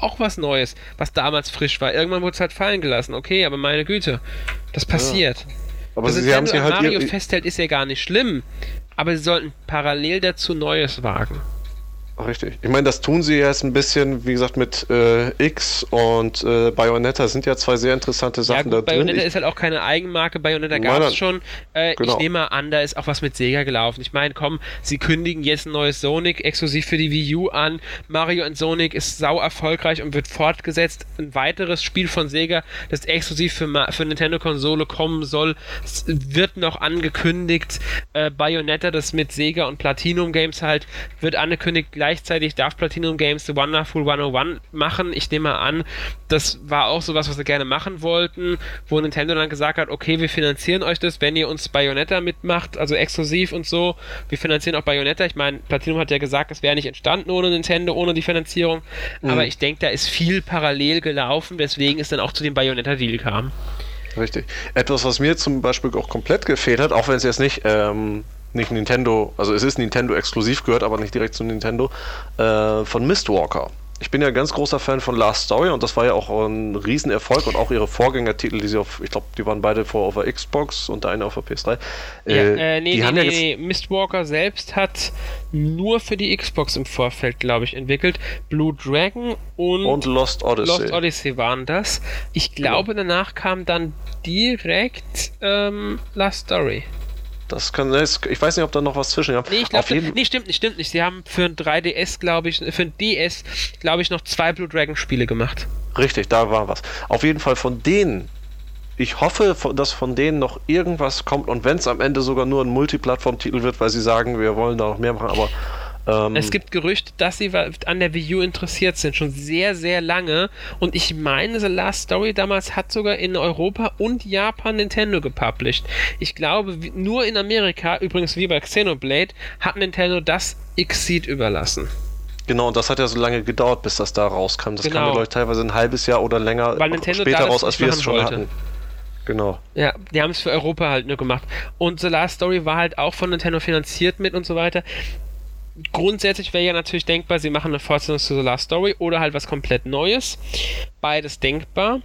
Auch was Neues, was damals frisch war. Irgendwann wurde es halt fallen gelassen. Okay, aber meine Güte, das passiert. Aber Dass sie haben sie halt Mario festhält, ist ja gar nicht schlimm. Aber sie sollten parallel dazu Neues wagen. Richtig. Ich meine, das tun sie jetzt ein bisschen, wie gesagt, mit äh, X und äh, Bayonetta sind ja zwei sehr interessante Sachen ja, gut, da drin. Bayonetta ist halt auch keine Eigenmarke. Bayonetta gab es schon. Äh, genau. Ich nehme mal an, da ist auch was mit Sega gelaufen. Ich meine, komm, sie kündigen jetzt ein neues Sonic exklusiv für die Wii U an. Mario und Sonic ist sau erfolgreich und wird fortgesetzt. Ein weiteres Spiel von Sega, das exklusiv für, für Nintendo-Konsole kommen soll, wird noch angekündigt. Äh, Bayonetta, das mit Sega und Platinum Games halt, wird angekündigt Gleichzeitig darf Platinum Games The Wonderful 101 machen. Ich nehme mal an, das war auch sowas, was sie gerne machen wollten, wo Nintendo dann gesagt hat, okay, wir finanzieren euch das, wenn ihr uns Bayonetta mitmacht, also exklusiv und so. Wir finanzieren auch Bayonetta. Ich meine, Platinum hat ja gesagt, es wäre nicht entstanden ohne Nintendo, ohne die Finanzierung. Mhm. Aber ich denke, da ist viel parallel gelaufen, weswegen es dann auch zu dem Bayonetta-Deal kam. Richtig. Etwas, was mir zum Beispiel auch komplett gefehlt hat, auch wenn es jetzt nicht ähm, nicht Nintendo, also es ist Nintendo exklusiv, gehört aber nicht direkt zu Nintendo, äh, von Mistwalker. Ich bin ja ein ganz großer Fan von Last Story und das war ja auch ein Riesenerfolg und auch ihre Vorgängertitel, die sie auf, ich glaube, die waren beide vor auf der Xbox und der eine auf der PS3. Äh, ja, äh, nee, die nee, haben nee, ja nee. Mistwalker selbst hat nur für die Xbox im Vorfeld, glaube ich, entwickelt. Blue Dragon und, und Lost Odyssey. Lost Odyssey waren das. Ich glaube, genau. danach kam dann direkt ähm, Last Story. Das kann, ich weiß nicht, ob da noch was zwischen. Nee, ich glaube, nee, stimmt nicht, stimmt nicht. Sie haben für ein 3DS, glaube ich, für ein DS, glaube ich, noch zwei Blue Dragon Spiele gemacht. Richtig, da war was. Auf jeden Fall von denen. Ich hoffe, dass von denen noch irgendwas kommt und wenn es am Ende sogar nur ein Multiplattform-Titel wird, weil sie sagen, wir wollen da noch mehr machen, aber ähm, es gibt Gerüchte, dass sie an der Wii U interessiert sind, schon sehr, sehr lange. Und ich meine, The Last Story damals hat sogar in Europa und Japan Nintendo gepublished. Ich glaube, nur in Amerika, übrigens wie bei Xenoblade, hat Nintendo das X-Seed überlassen. Genau, und das hat ja so lange gedauert, bis das da rauskam. Das genau. kam ja, glaube ich, teilweise ein halbes Jahr oder länger später raus, als wir es schon wollte. hatten. Genau. Ja, die haben es für Europa halt nur gemacht. Und The Last Story war halt auch von Nintendo finanziert mit und so weiter grundsätzlich wäre ja natürlich denkbar, sie machen eine Fortsetzung zu The Last Story oder halt was komplett Neues. Beides denkbar.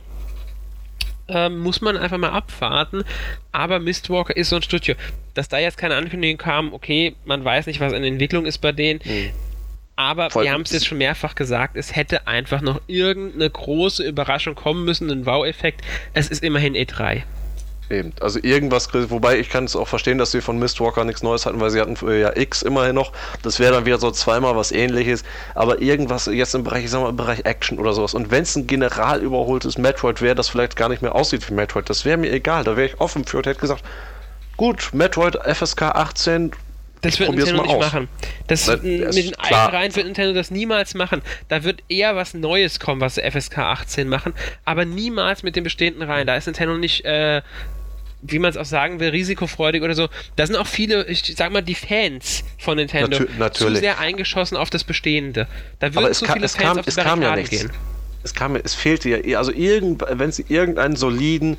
Ähm, muss man einfach mal abwarten. Aber Mistwalker ist so ein Studio. Dass da jetzt keine Ankündigung kam, okay, man weiß nicht, was in Entwicklung ist bei denen. Mhm. Aber Voll wir haben es jetzt schon mehrfach gesagt, es hätte einfach noch irgendeine große Überraschung kommen müssen, ein Wow-Effekt. Es ist immerhin E3. Eben. Also irgendwas, wobei ich kann es auch verstehen, dass sie von Mistwalker nichts Neues hatten, weil sie hatten ja X immerhin noch. Das wäre dann wieder so zweimal was ähnliches. Aber irgendwas jetzt im Bereich, ich sag mal, im Bereich Action oder sowas. Und wenn es ein general überholtes Metroid wäre, das vielleicht gar nicht mehr aussieht wie Metroid, das wäre mir egal. Da wäre ich offen für und hätte gesagt, gut, Metroid FSK 18, das wird Nintendo nicht aus. machen. Das, das mit den alten Reihen wird Nintendo das niemals machen. Da wird eher was Neues kommen, was FSK 18 machen, aber niemals mit den bestehenden Reihen. Da ist Nintendo nicht, äh, wie man es auch sagen will, risikofreudig oder so. Da sind auch viele, ich sag mal, die Fans von Nintendo Natu zu sehr eingeschossen auf das Bestehende. Da würden zu kam, viele Fans kam, auf die Barrikaden ja gehen. Es kam, es fehlte ja, also irgend, wenn sie irgendeinen soliden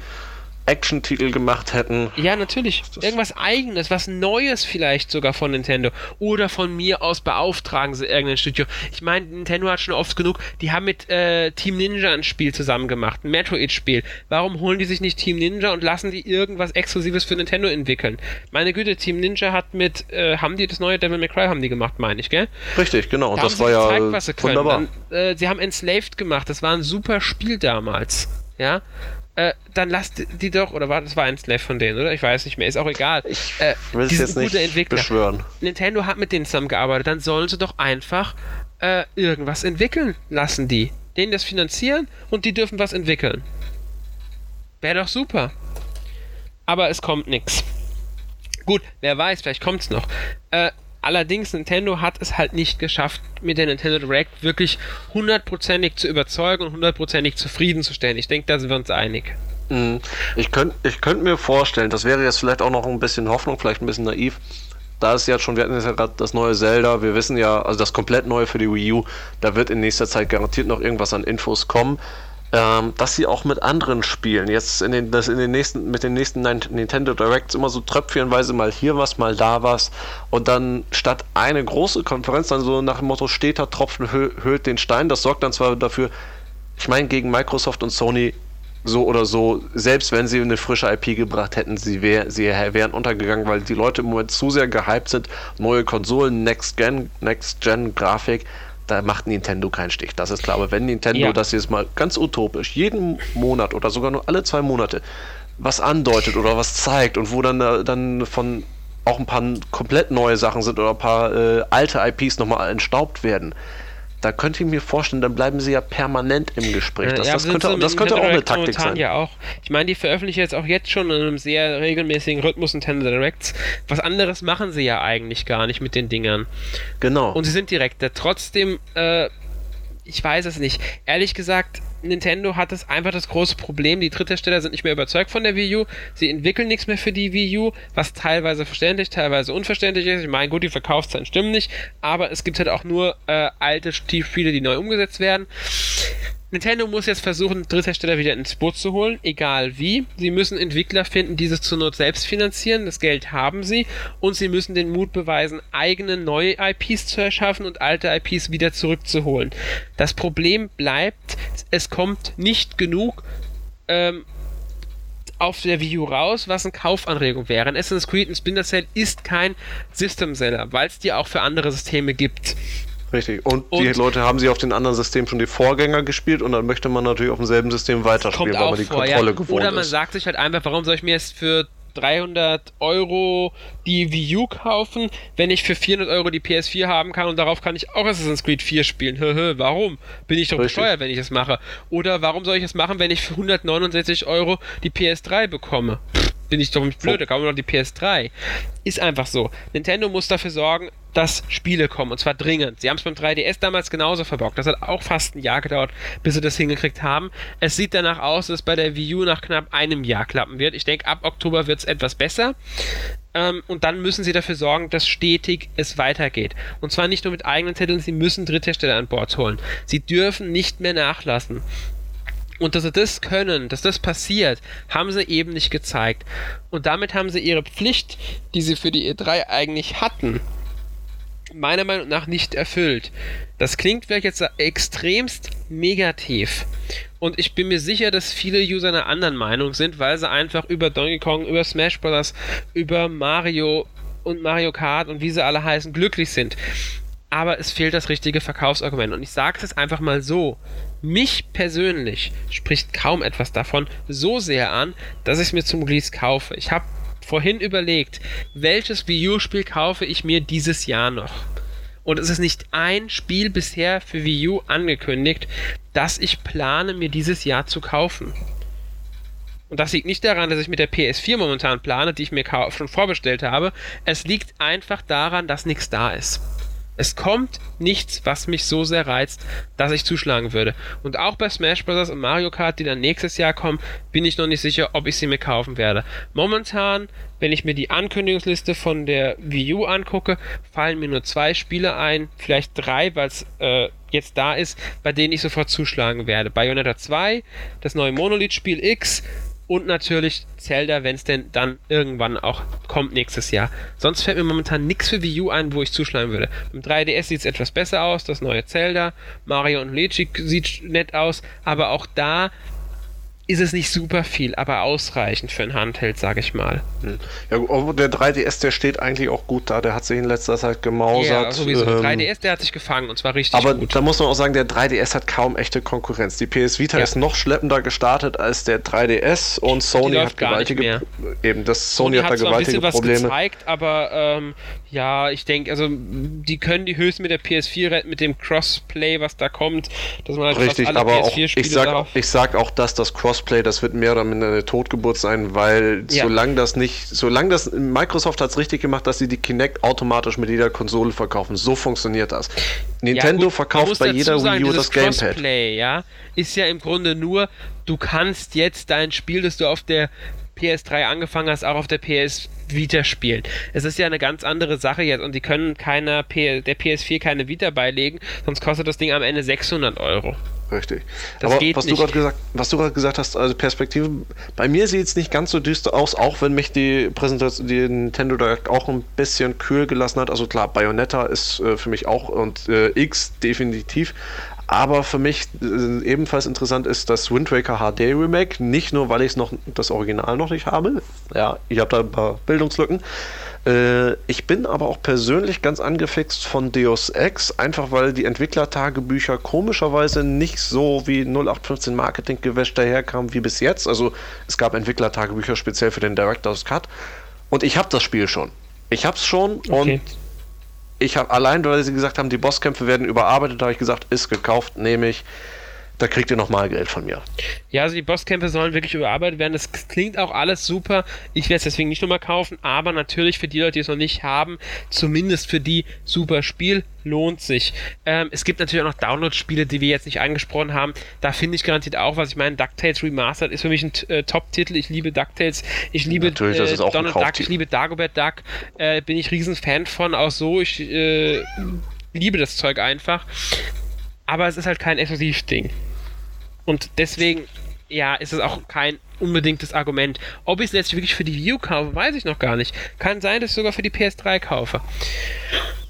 Action-Titel gemacht hätten. Ja, natürlich. Irgendwas eigenes, was Neues vielleicht sogar von Nintendo. Oder von mir aus beauftragen sie irgendein Studio. Ich meine, Nintendo hat schon oft genug, die haben mit äh, Team Ninja ein Spiel zusammen gemacht, ein Metroid-Spiel. Warum holen die sich nicht Team Ninja und lassen die irgendwas Exklusives für Nintendo entwickeln? Meine Güte, Team Ninja hat mit, äh, haben die das neue Devil May Cry haben die gemacht, meine ich, gell? Richtig, genau. Und das war gezeigt, ja was sie können. wunderbar. Dann, äh, sie haben Enslaved gemacht, das war ein super Spiel damals. Ja, äh, dann lasst die doch, oder war das war ein Slave von denen, oder? Ich weiß nicht mehr, ist auch egal. Ich äh, will es jetzt nicht Entwickler. beschwören. Nintendo hat mit denen zusammengearbeitet, dann sollen sie doch einfach äh, irgendwas entwickeln lassen, die. Denen das finanzieren und die dürfen was entwickeln. Wäre doch super. Aber es kommt nichts. Gut, wer weiß, vielleicht kommt es noch. Äh, Allerdings, Nintendo hat es halt nicht geschafft, mit der Nintendo Direct wirklich hundertprozentig zu überzeugen und hundertprozentig zufriedenzustellen. Ich denke, da sind wir uns einig. Mhm. Ich könnte ich könnt mir vorstellen, das wäre jetzt vielleicht auch noch ein bisschen Hoffnung, vielleicht ein bisschen naiv. Da ist jetzt schon, wir hatten jetzt ja gerade das neue Zelda, wir wissen ja, also das komplett neue für die Wii U, da wird in nächster Zeit garantiert noch irgendwas an Infos kommen ähm, dass sie auch mit anderen spielen. Jetzt in den, das in den nächsten, mit den nächsten Nintendo Directs immer so tröpfchenweise mal hier was, mal da was. Und dann statt eine große Konferenz, dann so nach dem Motto, steter Tropfen hö höhlt den Stein. Das sorgt dann zwar dafür, ich meine, gegen Microsoft und Sony so oder so, selbst wenn sie eine frische IP gebracht hätten, sie, wär, sie wären untergegangen, weil die Leute im Moment zu sehr gehypt sind. Neue Konsolen, Next-Gen, Next-Gen-Grafik, da macht Nintendo keinen Stich. Das ist klar. Aber wenn Nintendo ja. das jetzt mal ganz utopisch jeden Monat oder sogar nur alle zwei Monate was andeutet oder was zeigt und wo dann, äh, dann von auch ein paar komplett neue Sachen sind oder ein paar äh, alte IPs nochmal entstaubt werden, da könnte ich mir vorstellen, dann bleiben sie ja permanent im Gespräch. Das, ja, das könnte, das könnte auch eine Taktik sein. Ja auch. Ich meine, die veröffentlichen jetzt auch jetzt schon in einem sehr regelmäßigen Rhythmus Nintendo Directs. Was anderes machen sie ja eigentlich gar nicht mit den Dingern. Genau. Und sie sind direkter. Trotzdem, äh, ich weiß es nicht. Ehrlich gesagt, Nintendo hat es einfach das große Problem, die Dritthersteller sind nicht mehr überzeugt von der Wii U, sie entwickeln nichts mehr für die Wii U, was teilweise verständlich, teilweise unverständlich ist. Ich meine, gut, die Verkaufszahlen stimmen nicht, aber es gibt halt auch nur äh, alte Spiele, die neu umgesetzt werden. Nintendo muss jetzt versuchen, Dritthersteller wieder ins Boot zu holen, egal wie. Sie müssen Entwickler finden, die es zur Not selbst finanzieren. Das Geld haben sie. Und sie müssen den Mut beweisen, eigene neue IPs zu erschaffen und alte IPs wieder zurückzuholen. Das Problem bleibt, es kommt nicht genug ähm, auf der Wii U raus, was eine Kaufanregung wäre. Ein Assassin's Creed und Splinter Cell ist kein System-Seller, weil es die auch für andere Systeme gibt. Richtig. Und, und, die Leute haben sie auf den anderen Systemen schon die Vorgänger gespielt und dann möchte man natürlich auf demselben System weiterspielen, weil man die vor, Kontrolle ja. gewohnt Oder man ist. sagt sich halt einfach, warum soll ich mir jetzt für 300 Euro die Wii U kaufen, wenn ich für 400 Euro die PS4 haben kann und darauf kann ich auch Assassin's Creed 4 spielen. warum? Bin ich doch Richtig. besteuert, wenn ich das mache? Oder warum soll ich das machen, wenn ich für 169 Euro die PS3 bekomme? bin ich doch nicht blöd, da kaufen wir noch die PS3. Ist einfach so. Nintendo muss dafür sorgen, dass Spiele kommen und zwar dringend. Sie haben es beim 3DS damals genauso verbockt. Das hat auch fast ein Jahr gedauert, bis sie das hingekriegt haben. Es sieht danach aus, dass es bei der Wii U nach knapp einem Jahr klappen wird. Ich denke, ab Oktober wird es etwas besser. Ähm, und dann müssen sie dafür sorgen, dass stetig es weitergeht. Und zwar nicht nur mit eigenen Titeln, sie müssen Dritthersteller an Bord holen. Sie dürfen nicht mehr nachlassen. Und dass sie das können, dass das passiert, haben sie eben nicht gezeigt. Und damit haben sie ihre Pflicht, die sie für die E3 eigentlich hatten, meiner Meinung nach nicht erfüllt. Das klingt vielleicht jetzt extremst negativ. Und ich bin mir sicher, dass viele User einer anderen Meinung sind, weil sie einfach über Donkey Kong, über Smash Bros., über Mario und Mario Kart und wie sie alle heißen, glücklich sind. Aber es fehlt das richtige Verkaufsargument. Und ich sage es einfach mal so. Mich persönlich spricht kaum etwas davon so sehr an, dass ich es mir zum Release kaufe. Ich habe vorhin überlegt, welches Wii U-Spiel kaufe ich mir dieses Jahr noch? Und es ist nicht ein Spiel bisher für Wii U angekündigt, das ich plane, mir dieses Jahr zu kaufen. Und das liegt nicht daran, dass ich mit der PS4 momentan plane, die ich mir schon vorbestellt habe. Es liegt einfach daran, dass nichts da ist. Es kommt nichts, was mich so sehr reizt, dass ich zuschlagen würde. Und auch bei Smash Bros. und Mario Kart, die dann nächstes Jahr kommen, bin ich noch nicht sicher, ob ich sie mir kaufen werde. Momentan, wenn ich mir die Ankündigungsliste von der Wii U angucke, fallen mir nur zwei Spiele ein, vielleicht drei, weil es äh, jetzt da ist, bei denen ich sofort zuschlagen werde. Bayonetta 2, das neue Monolith-Spiel X und natürlich Zelda, wenn es denn dann irgendwann auch kommt nächstes Jahr. Sonst fällt mir momentan nichts für Wii U ein, wo ich zuschlagen würde. Beim 3DS sieht es etwas besser aus, das neue Zelda, Mario und Luigi sieht nett aus, aber auch da ist es nicht super viel, aber ausreichend für ein Handheld, sage ich mal. Hm. Ja, der 3DS, der steht eigentlich auch gut da. Der hat sich in letzter Zeit gemausert. Ja, sowieso. Ähm, 3DS, der hat sich gefangen und zwar richtig aber gut. Aber da muss man auch sagen, der 3DS hat kaum echte Konkurrenz. Die PS Vita ja. ist noch schleppender gestartet als der 3DS und Sony hat gewaltige eben das Sony, Sony hat, hat da gewaltige ein bisschen Probleme. Was gezeigt, aber ähm, ja, ich denke, also die können die höchst mit der PS4 retten, mit dem Crossplay, was da kommt, dass man halt Richtig, alle aber PS4 auch, ich sag, ich sag auch, dass das Crossplay, das wird mehr oder minder eine Totgeburt sein, weil ja. solange das nicht, solange das, Microsoft hat es richtig gemacht, dass sie die Kinect automatisch mit jeder Konsole verkaufen. So funktioniert das. Nintendo ja, verkauft bei jeder sagen, Wii U das Gamepad. Crossplay, ja, ist ja im Grunde nur, du kannst jetzt dein Spiel, das du auf der PS3 angefangen hast, auch auf der PS Vita spielen. Es ist ja eine ganz andere Sache jetzt und die können keiner P der PS4 keine Vita beilegen, sonst kostet das Ding am Ende 600 Euro. Richtig. Das Aber was, Du gesagt, was du gerade gesagt hast, also Perspektive, bei mir sieht es nicht ganz so düster aus, auch wenn mich die Präsentation, die Nintendo Direct auch ein bisschen kühl gelassen hat. Also klar, Bayonetta ist äh, für mich auch und äh, X definitiv. Aber für mich äh, ebenfalls interessant ist das Wind Waker HD Remake. Nicht nur, weil ich noch das Original noch nicht habe. Ja, ich habe da ein paar Bildungslücken. Äh, ich bin aber auch persönlich ganz angefixt von Deus Ex, einfach weil die Entwicklertagebücher komischerweise nicht so wie 0815 Marketing gewäscht daherkamen wie bis jetzt. Also es gab Entwicklertagebücher speziell für den Director's Cut. Und ich habe das Spiel schon. Ich habe es schon okay. und ich habe allein, weil sie gesagt haben, die Bosskämpfe werden überarbeitet, habe ich gesagt, ist gekauft, nehme ich da kriegt ihr nochmal Geld von mir. Ja, also die Bosskämpfe sollen wirklich überarbeitet werden. Das klingt auch alles super. Ich werde es deswegen nicht nochmal kaufen, aber natürlich für die Leute, die es noch nicht haben, zumindest für die super Spiel, lohnt sich. Ähm, es gibt natürlich auch noch Download-Spiele, die wir jetzt nicht angesprochen haben. Da finde ich garantiert auch, was ich meine. DuckTales Remastered ist für mich ein äh, Top-Titel. Ich liebe DuckTales. Ich liebe natürlich, äh, Donald Duck. Ich liebe Dagobert Duck. Äh, bin ich riesen Fan von. Auch so. Ich äh, liebe das Zeug einfach aber es ist halt kein Exklusivding. Und deswegen, ja, ist es auch kein unbedingtes Argument. Ob ich es letztlich wirklich für die View kaufe, weiß ich noch gar nicht. Kann sein, dass ich sogar für die PS3 kaufe.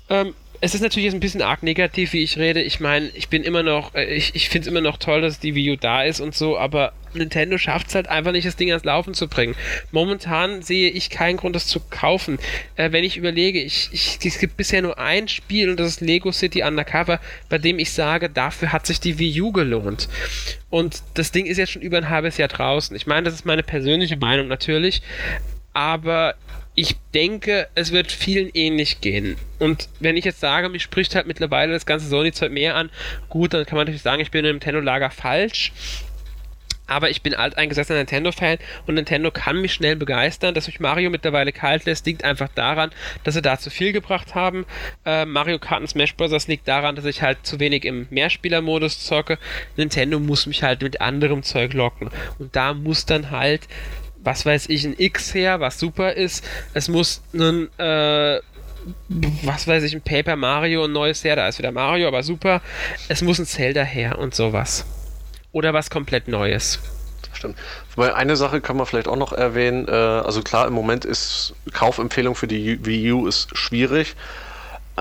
Ähm, es ist natürlich jetzt ein bisschen arg negativ, wie ich rede. Ich meine, ich bin immer noch, äh, ich, ich finde es immer noch toll, dass die Wii U da ist und so, aber Nintendo schafft es halt einfach nicht, das Ding ans Laufen zu bringen. Momentan sehe ich keinen Grund, das zu kaufen. Äh, wenn ich überlege, ich, ich, es gibt bisher nur ein Spiel und das ist Lego City Undercover, bei dem ich sage, dafür hat sich die Wii U gelohnt. Und das Ding ist jetzt schon über ein halbes Jahr draußen. Ich meine, das ist meine persönliche Meinung natürlich, aber ich denke, es wird vielen ähnlich gehen. Und wenn ich jetzt sage, mich spricht halt mittlerweile das ganze Sony-Zeug mehr an, gut, dann kann man natürlich sagen, ich bin im Nintendo-Lager falsch. Aber ich bin alteingesessener Nintendo-Fan und Nintendo kann mich schnell begeistern. Dass mich Mario mittlerweile kalt lässt, liegt einfach daran, dass sie da zu viel gebracht haben. Äh, Mario Kart und Smash Bros. liegt daran, dass ich halt zu wenig im Mehrspieler-Modus zocke. Nintendo muss mich halt mit anderem Zeug locken. Und da muss dann halt was weiß ich, ein X her, was super ist. Es muss ein, äh, was weiß ich, ein Paper Mario, ein neues her, da ist wieder Mario, aber super. Es muss ein Zelda her und sowas. Oder was komplett Neues. Stimmt. Wobei eine Sache kann man vielleicht auch noch erwähnen. Äh, also klar, im Moment ist Kaufempfehlung für die Wii U ist schwierig.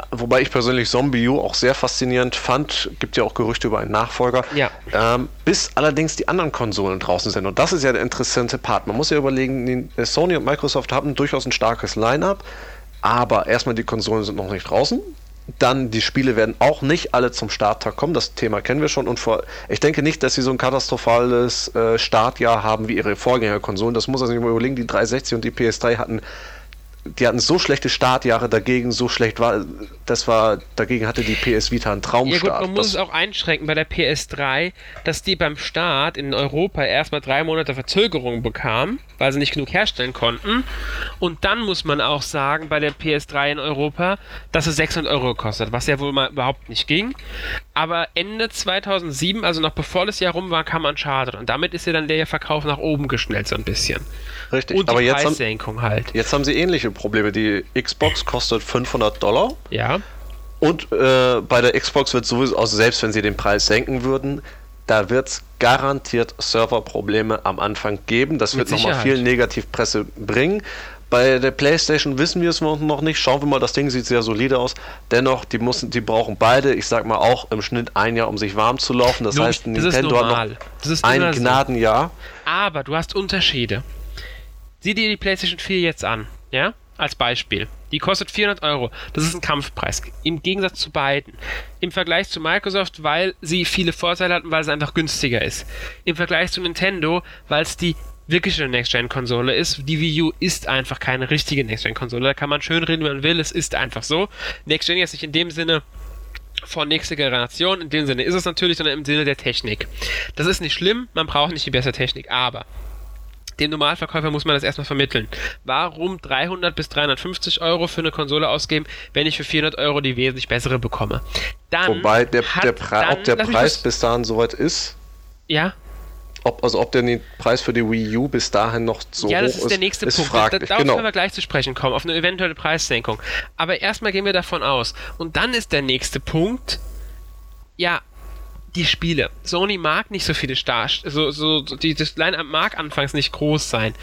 Wobei ich persönlich Zombie U auch sehr faszinierend fand. Gibt ja auch Gerüchte über einen Nachfolger. Ja. Ähm, bis allerdings die anderen Konsolen draußen sind. Und das ist ja der interessante Part. Man muss ja überlegen, äh, Sony und Microsoft haben durchaus ein starkes Line-up. Aber erstmal die Konsolen sind noch nicht draußen. Dann die Spiele werden auch nicht alle zum Starttag kommen. Das Thema kennen wir schon. Und vor, ich denke nicht, dass sie so ein katastrophales äh, Startjahr haben wie ihre Vorgängerkonsolen. Das muss man sich mal überlegen. Die 360 und die PS3 hatten die hatten so schlechte Startjahre dagegen, so schlecht war, das war, dagegen hatte die PS Vita einen Traumstart. Ja gut, man muss es auch einschränken bei der PS3, dass die beim Start in Europa erstmal drei Monate Verzögerung bekam, weil sie nicht genug herstellen konnten. Und dann muss man auch sagen, bei der PS3 in Europa, dass es 600 Euro kostet, was ja wohl mal überhaupt nicht ging. Aber Ende 2007, also noch bevor das Jahr rum war, kam Uncharted. Und damit ist ja dann der Verkauf nach oben geschnellt so ein bisschen. Richtig, und die aber jetzt haben, halt. Jetzt haben sie ähnliche Probleme. Die Xbox kostet 500 Dollar. Ja. Und äh, bei der Xbox wird sowieso, also selbst wenn sie den Preis senken würden, da wird es garantiert Serverprobleme am Anfang geben. Das wird nochmal viel Negativpresse bringen. Bei der PlayStation wissen wir es noch nicht. Schauen wir mal, das Ding sieht sehr solide aus. Dennoch, die, müssen, die brauchen beide, ich sag mal auch im Schnitt ein Jahr, um sich warm zu laufen. Das Logisch, heißt, Nintendo hat noch ein Gnadenjahr. So. Aber du hast Unterschiede. Sieh dir die PlayStation 4 jetzt an, ja? Als Beispiel. Die kostet 400 Euro. Das ist ein Kampfpreis. Im Gegensatz zu beiden. Im Vergleich zu Microsoft, weil sie viele Vorteile hat und weil sie einfach günstiger ist. Im Vergleich zu Nintendo, weil es die wirkliche Next-Gen-Konsole ist. Die Wii U ist einfach keine richtige Next-Gen-Konsole. Da kann man schön reden, wie man will. Es ist einfach so. Next-Gen ist nicht in dem Sinne von nächster Generation. In dem Sinne ist es natürlich, sondern im Sinne der Technik. Das ist nicht schlimm. Man braucht nicht die bessere Technik. Aber dem Normalverkäufer muss man das erstmal vermitteln. Warum 300 bis 350 Euro für eine Konsole ausgeben, wenn ich für 400 Euro die wesentlich bessere bekomme? Dann Wobei der, der, Pre dann, ob der Preis bis dahin soweit ist. Ja. Ob, also ob der Preis für die Wii U bis dahin noch so ja, hoch ist. Ja, das ist der nächste ist Punkt. Fraglich. Darauf genau. können wir gleich zu sprechen kommen, auf eine eventuelle Preissenkung. Aber erstmal gehen wir davon aus. Und dann ist der nächste Punkt, ja, die Spiele. Sony mag nicht so viele Stars, so, so, die, das Line-Up mag anfangs nicht groß sein.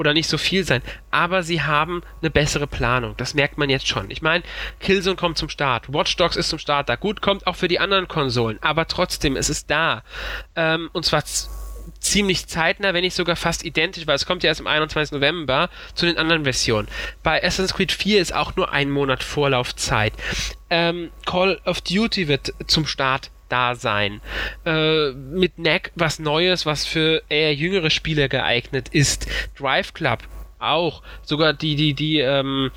oder nicht so viel sein, aber sie haben eine bessere Planung. Das merkt man jetzt schon. Ich meine, Killzone kommt zum Start, Watch Dogs ist zum Start da. Gut, kommt auch für die anderen Konsolen, aber trotzdem, es ist da. Ähm, und zwar ziemlich zeitnah, wenn nicht sogar fast identisch, weil es kommt ja erst am 21. November zu den anderen Versionen. Bei Assassin's Creed 4 ist auch nur ein Monat Vorlaufzeit. Ähm, Call of Duty wird zum Start da sein. Äh, mit NAC was Neues, was für eher jüngere Spieler geeignet ist. Drive Club auch. Sogar die, die, die, ähm,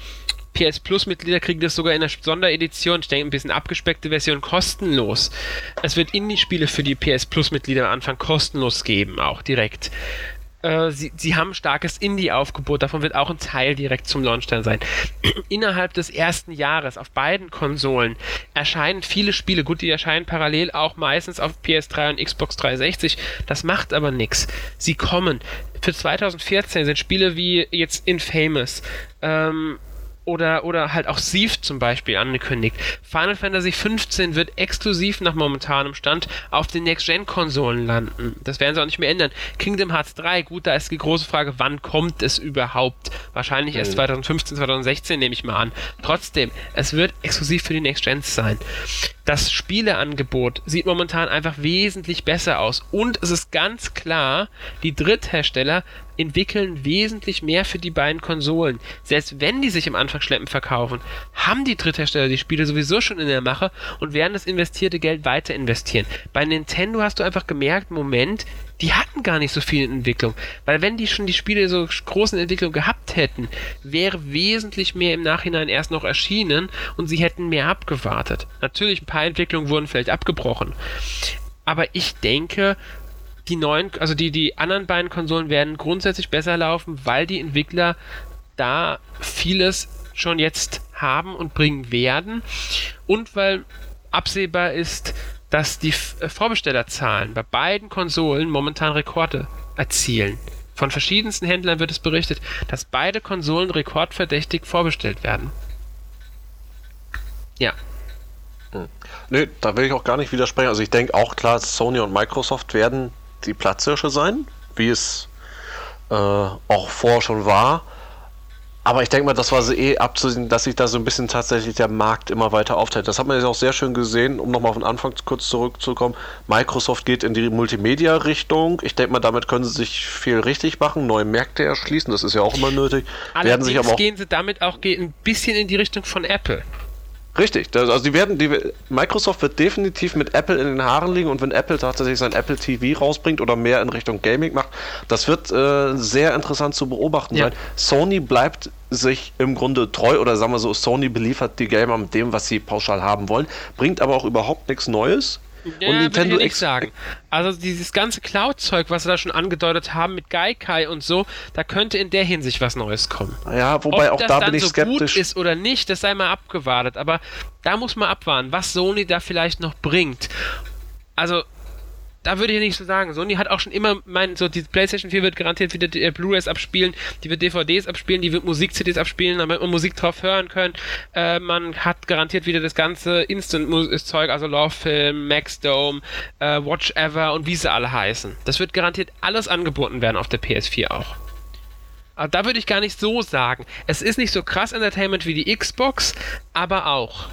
PS Plus Mitglieder kriegen das sogar in einer Sonderedition, ich denke ein bisschen abgespeckte Version, kostenlos. Es wird Indie-Spiele für die PS Plus Mitglieder am Anfang kostenlos geben, auch direkt. Äh, sie, sie haben starkes Indie-Aufgebot, davon wird auch ein Teil direkt zum Launch dann sein. Innerhalb des ersten Jahres auf beiden Konsolen erscheinen viele Spiele, gut, die erscheinen parallel auch meistens auf PS3 und Xbox 360, das macht aber nichts. Sie kommen. Für 2014 sind Spiele wie jetzt Infamous, ähm, oder, oder halt auch Sieve zum Beispiel angekündigt. Final Fantasy 15 wird exklusiv nach momentanem Stand auf den Next-Gen-Konsolen landen. Das werden sie auch nicht mehr ändern. Kingdom Hearts 3, gut, da ist die große Frage, wann kommt es überhaupt? Wahrscheinlich erst 2015, mhm. 2016 nehme ich mal an. Trotzdem, es wird exklusiv für die Next-Gens sein. Das Spieleangebot sieht momentan einfach wesentlich besser aus. Und es ist ganz klar, die Dritthersteller entwickeln wesentlich mehr für die beiden Konsolen. Selbst wenn die sich am Anfang schleppend verkaufen, haben die Dritthersteller die Spiele sowieso schon in der Mache und werden das investierte Geld weiter investieren. Bei Nintendo hast du einfach gemerkt, Moment, die hatten gar nicht so viel Entwicklung. Weil wenn die schon die Spiele so großen Entwicklung gehabt hätten, wäre wesentlich mehr im Nachhinein erst noch erschienen und sie hätten mehr abgewartet. Natürlich, ein paar Entwicklungen wurden vielleicht abgebrochen. Aber ich denke, die neuen, also die, die anderen beiden Konsolen werden grundsätzlich besser laufen, weil die Entwickler da vieles schon jetzt haben und bringen werden und weil absehbar ist, dass die äh, Vorbestellerzahlen bei beiden Konsolen momentan Rekorde erzielen. Von verschiedensten Händlern wird es berichtet, dass beide Konsolen rekordverdächtig vorbestellt werden. Ja. Hm. Nö, da will ich auch gar nicht widersprechen. Also ich denke auch klar, Sony und Microsoft werden die Platzhirsche sein, wie es äh, auch vorher schon war. Aber ich denke mal, das war so eh abzusehen, dass sich da so ein bisschen tatsächlich der Markt immer weiter aufteilt. Das hat man jetzt auch sehr schön gesehen, um nochmal von Anfang kurz zurückzukommen. Microsoft geht in die Multimedia-Richtung. Ich denke mal, damit können sie sich viel richtig machen, neue Märkte erschließen. Das ist ja auch immer nötig. Allerdings Werden sich aber auch gehen sie damit auch ein bisschen in die Richtung von Apple. Richtig, das, also die werden, die, Microsoft wird definitiv mit Apple in den Haaren liegen und wenn Apple tatsächlich sein Apple TV rausbringt oder mehr in Richtung Gaming macht, das wird äh, sehr interessant zu beobachten ja. sein. Sony bleibt sich im Grunde treu oder sagen wir so, Sony beliefert die Gamer mit dem, was sie pauschal haben wollen, bringt aber auch überhaupt nichts Neues. Ja, und Nintendo ich sagen. Also dieses ganze Cloud-Zeug, was sie da schon angedeutet haben mit Gaikai und so, da könnte in der Hinsicht was Neues kommen. Ja, wobei Ob auch da bin ich so skeptisch. Gut ist oder nicht, das sei mal abgewartet. Aber da muss man abwarten, was Sony da vielleicht noch bringt. Also da würde ich nicht so sagen. Sony hat auch schon immer, mein, so die PlayStation 4 wird garantiert wieder äh, Blu-rays abspielen, die wird DVDs abspielen, die wird Musik-CDs abspielen, damit man Musik drauf hören können. Äh, man hat garantiert wieder das ganze Instant-Zeug, also Love-Film, Max Dome, äh, Watch Ever und wie sie alle heißen. Das wird garantiert alles angeboten werden auf der PS4 auch. Aber da würde ich gar nicht so sagen. Es ist nicht so krass Entertainment wie die Xbox, aber auch.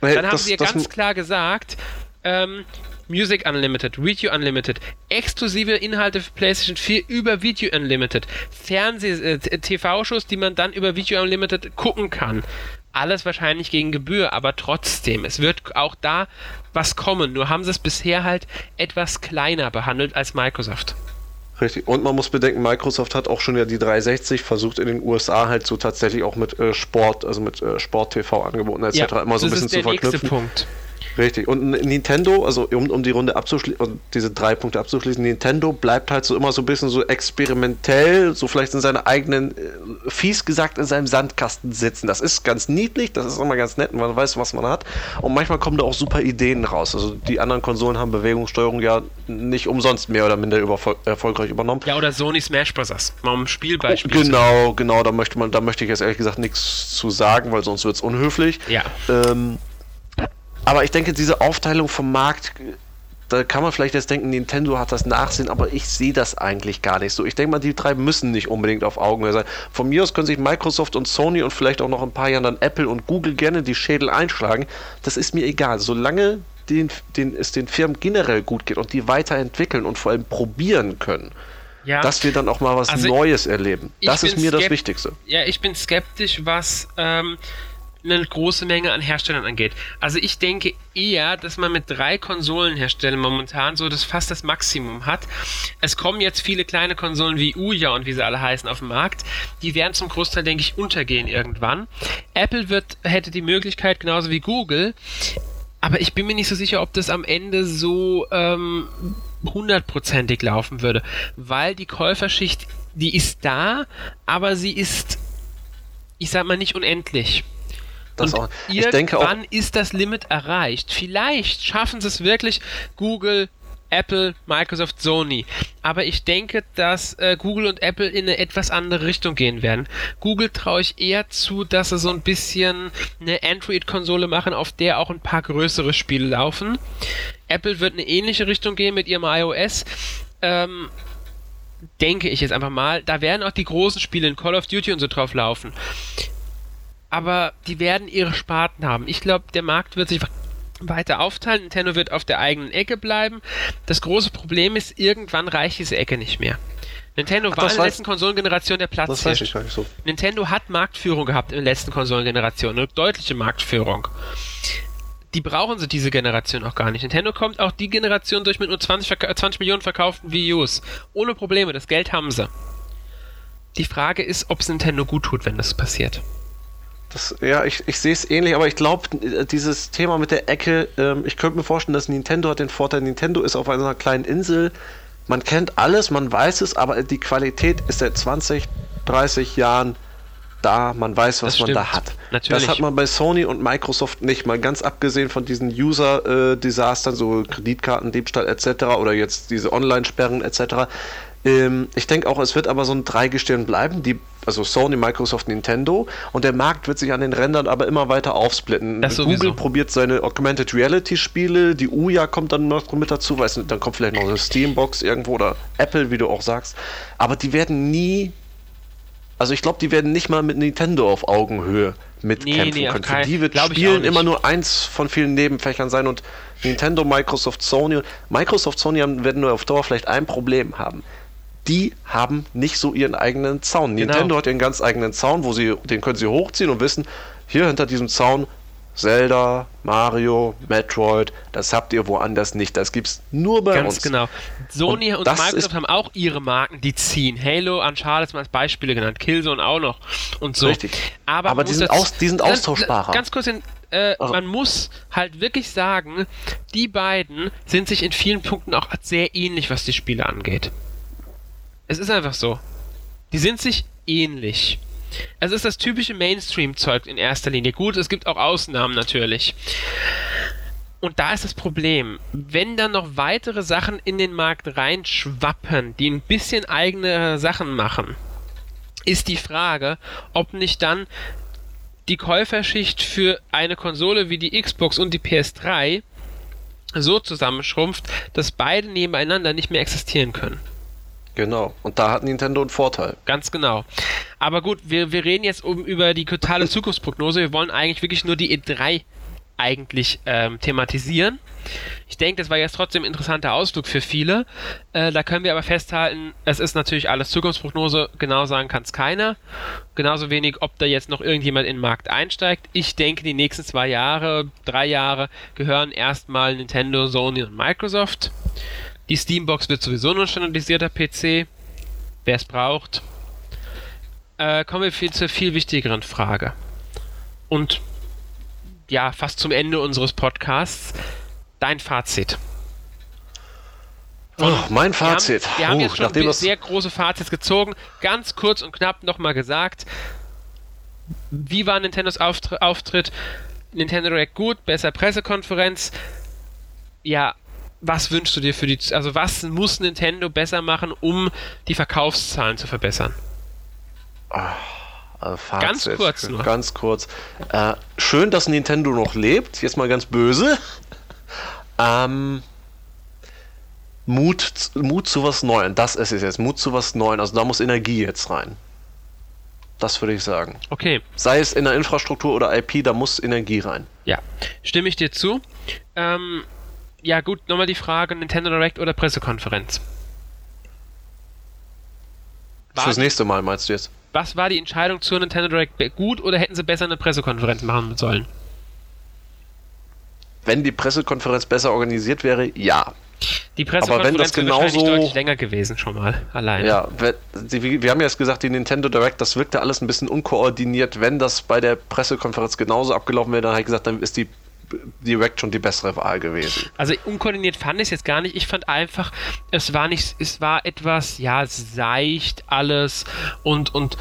Dann haben das, sie ja ganz klar gesagt, ähm, Music Unlimited, Video Unlimited, exklusive Inhalte für PlayStation 4 über Video Unlimited, Fernseh-TV-Shows, äh, die man dann über Video Unlimited gucken kann. Alles wahrscheinlich gegen Gebühr, aber trotzdem, es wird auch da was kommen. Nur haben sie es bisher halt etwas kleiner behandelt als Microsoft. Richtig. Und man muss bedenken, Microsoft hat auch schon ja die 360 versucht in den USA halt so tatsächlich auch mit äh, Sport, also mit äh, Sport-TV-Angeboten etc. Ja, immer so ein bisschen zu verknüpfen. Nächste Punkt. Richtig. Und Nintendo, also um, um die Runde abzuschließen, diese drei Punkte abzuschließen, Nintendo bleibt halt so immer so ein bisschen so experimentell, so vielleicht in seiner eigenen, äh, fies gesagt, in seinem Sandkasten sitzen. Das ist ganz niedlich, das ist immer ganz nett, man weiß, was man hat. Und manchmal kommen da auch super Ideen raus. Also die anderen Konsolen haben Bewegungssteuerung ja nicht umsonst mehr oder minder erfolgreich übernommen. Ja, oder Sony Smash Bros. Mal um ein Spielbeispiel. Oh, genau, genau, da möchte man, da möchte ich jetzt ehrlich gesagt nichts zu sagen, weil sonst wird es unhöflich. Ja. Ähm, aber ich denke, diese Aufteilung vom Markt da kann man vielleicht jetzt denken, Nintendo hat das Nachsehen, aber ich sehe das eigentlich gar nicht so. Ich denke mal, die drei müssen nicht unbedingt auf Augenhöhe sein. Von mir aus können sich Microsoft und Sony und vielleicht auch noch ein paar Jahren dann Apple und Google gerne die Schädel einschlagen. Das ist mir egal. Solange den, den, es den Firmen generell gut geht und die weiterentwickeln und vor allem probieren können, ja. dass wir dann auch mal was also Neues erleben. Das ist mir das Wichtigste. Ja, ich bin skeptisch, was ähm, eine große Menge an Herstellern angeht. Also ich denke eher, dass man mit drei Konsolenherstellern momentan so das fast das Maximum hat. Es kommen jetzt viele kleine Konsolen wie Uya und wie sie alle heißen auf den Markt. Die werden zum Großteil, denke ich, untergehen irgendwann. Apple wird, hätte die Möglichkeit, genauso wie Google, aber ich bin mir nicht so sicher, ob das am Ende so ähm, hundertprozentig laufen würde, weil die Käuferschicht, die ist da, aber sie ist, ich sag mal, nicht unendlich. Das und auch, ich denke auch, wann ist das Limit erreicht? Vielleicht schaffen sie es wirklich, Google, Apple, Microsoft, Sony. Aber ich denke, dass äh, Google und Apple in eine etwas andere Richtung gehen werden. Google traue ich eher zu, dass sie so ein bisschen eine Android-Konsole machen, auf der auch ein paar größere Spiele laufen. Apple wird eine ähnliche Richtung gehen mit ihrem iOS. Ähm, denke ich jetzt einfach mal. Da werden auch die großen Spiele in Call of Duty und so drauf laufen. Aber die werden ihre Sparten haben. Ich glaube, der Markt wird sich weiter aufteilen. Nintendo wird auf der eigenen Ecke bleiben. Das große Problem ist, irgendwann reicht diese Ecke nicht mehr. Nintendo Ach, war in der letzten Konsolengeneration der Platz. Das weiß ich gar nicht so. Nintendo hat Marktführung gehabt in der letzten Konsolengeneration, eine deutliche Marktführung. Die brauchen sie diese Generation auch gar nicht. Nintendo kommt auch die Generation durch mit nur 20, 20 Millionen verkauften Wii U's. Ohne Probleme, das Geld haben sie. Die Frage ist, ob es Nintendo gut tut, wenn das passiert. Das, ja, ich, ich sehe es ähnlich, aber ich glaube, dieses Thema mit der Ecke, ähm, ich könnte mir vorstellen, dass Nintendo hat den Vorteil, Nintendo ist auf einer kleinen Insel, man kennt alles, man weiß es, aber die Qualität ist seit 20, 30 Jahren da, man weiß, was man da hat. Natürlich. Das hat man bei Sony und Microsoft nicht, mal ganz abgesehen von diesen User-Desastern, so Kreditkartendiebstahl etc. oder jetzt diese Online-Sperren etc. Ähm, ich denke auch, es wird aber so ein Dreigestirn bleiben, die, also Sony, Microsoft, Nintendo. Und der Markt wird sich an den Rändern aber immer weiter aufsplitten. Google probiert seine Augmented Reality Spiele, die Uya kommt dann noch mit dazu, weiß nicht, dann kommt vielleicht noch eine Steambox irgendwo oder Apple, wie du auch sagst. Aber die werden nie, also ich glaube, die werden nicht mal mit Nintendo auf Augenhöhe mitkämpfen nee, nee, können. Für die wird Spielen immer nur eins von vielen Nebenfächern sein und Nintendo, Microsoft, Sony Microsoft, Sony werden nur auf Dauer vielleicht ein Problem haben die haben nicht so ihren eigenen Zaun. Genau. Nintendo hat ihren ganz eigenen Zaun, wo sie, den können sie hochziehen und wissen, hier hinter diesem Zaun Zelda, Mario, Metroid, das habt ihr woanders nicht. Das gibt's nur bei Ganz uns. Ganz genau. Sony und, und Microsoft haben auch ihre Marken, die ziehen. Halo, Uncharted mal als Beispiele genannt, Killzone auch noch und so. Richtig. Aber, Aber die, sind aus, die sind austauschbarer. Ganz kurz, in, äh, also. man muss halt wirklich sagen, die beiden sind sich in vielen Punkten auch sehr ähnlich, was die Spiele angeht. Es ist einfach so. Die sind sich ähnlich. Es ist das typische Mainstream-Zeug in erster Linie. Gut, es gibt auch Ausnahmen natürlich. Und da ist das Problem, wenn dann noch weitere Sachen in den Markt reinschwappen, die ein bisschen eigene Sachen machen, ist die Frage, ob nicht dann die Käuferschicht für eine Konsole wie die Xbox und die PS3 so zusammenschrumpft, dass beide nebeneinander nicht mehr existieren können. Genau. Und da hat Nintendo einen Vorteil. Ganz genau. Aber gut, wir, wir reden jetzt um, über die totale Zukunftsprognose. Wir wollen eigentlich wirklich nur die E3 eigentlich ähm, thematisieren. Ich denke, das war jetzt trotzdem ein interessanter Ausflug für viele. Äh, da können wir aber festhalten, es ist natürlich alles Zukunftsprognose. Genau sagen kann es keiner. Genauso wenig, ob da jetzt noch irgendjemand in den Markt einsteigt. Ich denke, die nächsten zwei Jahre, drei Jahre gehören erstmal Nintendo, Sony und Microsoft. Die Steambox wird sowieso nur ein standardisierter PC. Wer es braucht. Äh, kommen wir viel zur viel wichtigeren Frage. Und ja, fast zum Ende unseres Podcasts. Dein Fazit. Oh, mein Fazit. Wir haben, wir haben uh, jetzt schon sehr große Fazits gezogen. Ganz kurz und knapp nochmal gesagt. Wie war Nintendos Auftritt? Nintendo Direct gut, besser Pressekonferenz. Ja, was wünschst du dir für die, also was muss Nintendo besser machen, um die Verkaufszahlen zu verbessern? Oh, ganz kurz nur. Ganz kurz. Äh, schön, dass Nintendo noch lebt. Jetzt mal ganz böse. ähm, Mut, Mut zu was Neuem. Das ist es jetzt. Mut zu was Neuem. Also da muss Energie jetzt rein. Das würde ich sagen. Okay. Sei es in der Infrastruktur oder IP, da muss Energie rein. Ja, stimme ich dir zu. Ähm, ja gut, nochmal die Frage, Nintendo Direct oder Pressekonferenz? War Fürs nächste Mal meinst du jetzt? Was war die Entscheidung zur Nintendo Direct gut oder hätten sie besser eine Pressekonferenz machen sollen? Wenn die Pressekonferenz besser organisiert wäre, ja. Die Pressekonferenz Aber wenn das genauso deutlich länger gewesen schon mal allein. Ja, wir haben ja jetzt gesagt, die Nintendo Direct, das wirkte alles ein bisschen unkoordiniert. Wenn das bei der Pressekonferenz genauso abgelaufen wäre, dann habe ich gesagt, dann ist die Direct schon die bessere Wahl gewesen. Also unkoordiniert fand ich es jetzt gar nicht. Ich fand einfach, es war nicht, es war etwas, ja, seicht alles und, und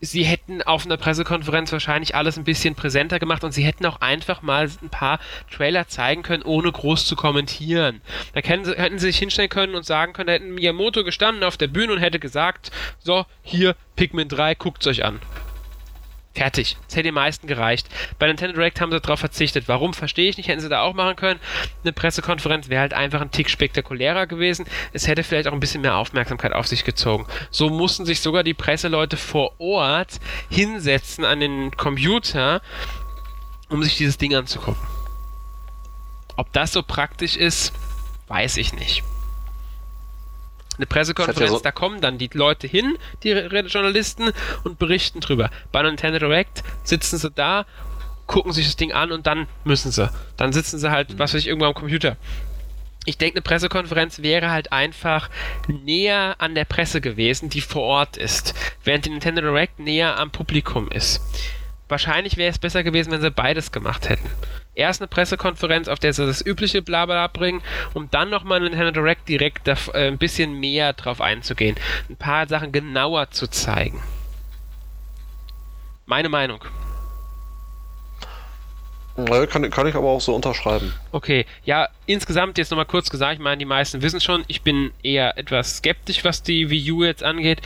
sie hätten auf einer Pressekonferenz wahrscheinlich alles ein bisschen präsenter gemacht und sie hätten auch einfach mal ein paar Trailer zeigen können, ohne groß zu kommentieren. Da hätten sie, hätten sie sich hinstellen können und sagen können, da hätten Miyamoto gestanden auf der Bühne und hätte gesagt, so, hier, Pikmin 3, guckt's euch an. Fertig. Das hätte den meisten gereicht. Bei Nintendo Direct haben sie darauf verzichtet. Warum, verstehe ich nicht. Hätten sie da auch machen können. Eine Pressekonferenz wäre halt einfach ein Tick spektakulärer gewesen. Es hätte vielleicht auch ein bisschen mehr Aufmerksamkeit auf sich gezogen. So mussten sich sogar die Presseleute vor Ort hinsetzen an den Computer, um sich dieses Ding anzugucken. Ob das so praktisch ist, weiß ich nicht eine Pressekonferenz, ja so da kommen dann die Leute hin, die Journalisten, und berichten drüber. Bei Nintendo Direct sitzen sie da, gucken sich das Ding an und dann müssen sie. Dann sitzen sie halt, was weiß ich, irgendwo am Computer. Ich denke, eine Pressekonferenz wäre halt einfach näher an der Presse gewesen, die vor Ort ist, während die Nintendo Direct näher am Publikum ist. Wahrscheinlich wäre es besser gewesen, wenn sie beides gemacht hätten erst eine Pressekonferenz, auf der sie das übliche Blabla bringen, um dann nochmal einen Nintendo Direct direkt da, äh, ein bisschen mehr drauf einzugehen. Ein paar Sachen genauer zu zeigen. Meine Meinung. Ja, kann, kann ich aber auch so unterschreiben. Okay, ja, insgesamt jetzt nochmal kurz gesagt, ich meine, die meisten wissen schon, ich bin eher etwas skeptisch, was die Wii U jetzt angeht.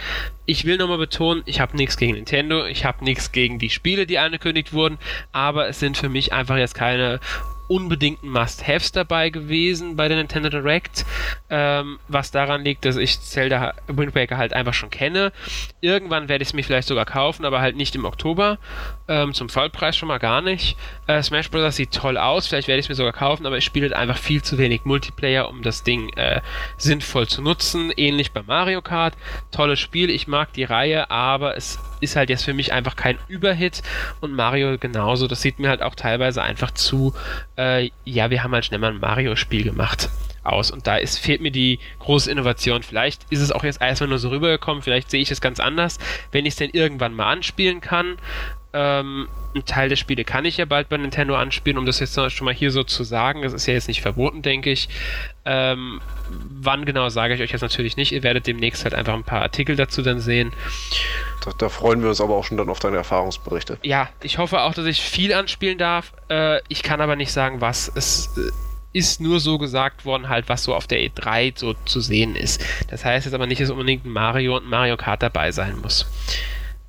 Ich will nochmal betonen, ich habe nichts gegen Nintendo, ich habe nichts gegen die Spiele, die angekündigt wurden, aber es sind für mich einfach jetzt keine unbedingten Must-Haves dabei gewesen bei der Nintendo Direct, ähm, was daran liegt, dass ich Zelda Wind Waker halt einfach schon kenne. Irgendwann werde ich es mir vielleicht sogar kaufen, aber halt nicht im Oktober. Ähm, zum Vollpreis schon mal gar nicht. Äh, Smash Bros. sieht toll aus, vielleicht werde ich es mir sogar kaufen, aber ich spiele halt einfach viel zu wenig Multiplayer, um das Ding äh, sinnvoll zu nutzen. Ähnlich bei Mario Kart. Tolles Spiel, ich mag die Reihe, aber es ist halt jetzt für mich einfach kein Überhit und Mario genauso. Das sieht mir halt auch teilweise einfach zu, äh, ja, wir haben halt schnell mal ein Mario-Spiel gemacht aus. Und da ist, fehlt mir die große Innovation. Vielleicht ist es auch jetzt erstmal nur so rübergekommen, vielleicht sehe ich es ganz anders, wenn ich es denn irgendwann mal anspielen kann. Ähm, ein Teil der Spiele kann ich ja bald bei Nintendo anspielen, um das jetzt schon mal hier so zu sagen. Das ist ja jetzt nicht verboten, denke ich. Ähm, wann genau sage ich euch jetzt natürlich nicht. Ihr werdet demnächst halt einfach ein paar Artikel dazu dann sehen. Da, da freuen wir uns aber auch schon dann auf deine Erfahrungsberichte. Ja, ich hoffe auch, dass ich viel anspielen darf. Äh, ich kann aber nicht sagen, was. Es äh, ist nur so gesagt worden, halt, was so auf der E3 so zu sehen ist. Das heißt jetzt aber nicht, dass unbedingt ein Mario und Mario Kart dabei sein muss.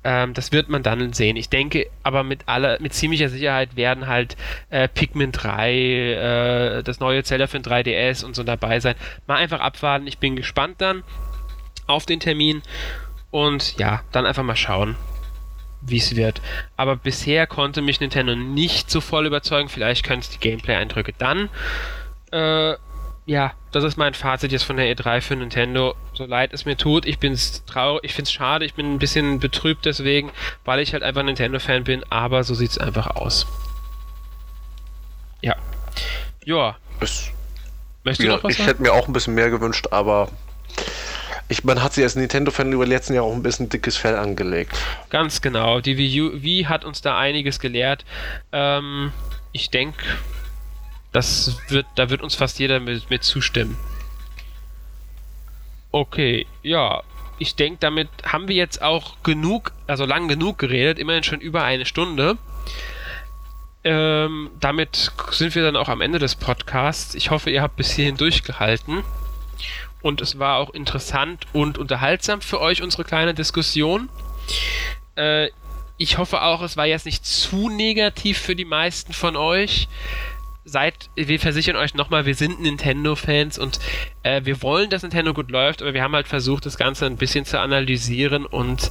Ähm, das wird man dann sehen. Ich denke, aber mit aller, mit ziemlicher Sicherheit werden halt äh, Pikmin 3, äh, das neue Zelda für den 3DS und so dabei sein. Mal einfach abwarten. Ich bin gespannt dann auf den Termin und ja, dann einfach mal schauen, wie es wird. Aber bisher konnte mich Nintendo nicht so voll überzeugen. Vielleicht können es die Gameplay-Eindrücke dann. Äh, ja, das ist mein Fazit jetzt von der E3 für Nintendo. So leid es mir tut, ich bin's traurig, ich find's schade, ich bin ein bisschen betrübt deswegen, weil ich halt einfach Nintendo-Fan bin, aber so sieht's einfach aus. Ja. Ja. Es, Möchtest du ja, noch was Ich sagen? hätte mir auch ein bisschen mehr gewünscht, aber ich, man hat sich als Nintendo-Fan über die letzten Jahre auch ein bisschen dickes Fell angelegt. Ganz genau. Die Wii, U, Wii hat uns da einiges gelehrt. Ähm, ich denke, das wird, da wird uns fast jeder mit, mit zustimmen. Okay, ja. Ich denke, damit haben wir jetzt auch genug, also lang genug geredet, immerhin schon über eine Stunde. Ähm, damit sind wir dann auch am Ende des Podcasts. Ich hoffe, ihr habt bis hierhin durchgehalten. Und es war auch interessant und unterhaltsam für euch, unsere kleine Diskussion. Äh, ich hoffe auch, es war jetzt nicht zu negativ für die meisten von euch. Seid, wir versichern euch nochmal, wir sind Nintendo-Fans und äh, wir wollen, dass Nintendo gut läuft, aber wir haben halt versucht, das Ganze ein bisschen zu analysieren und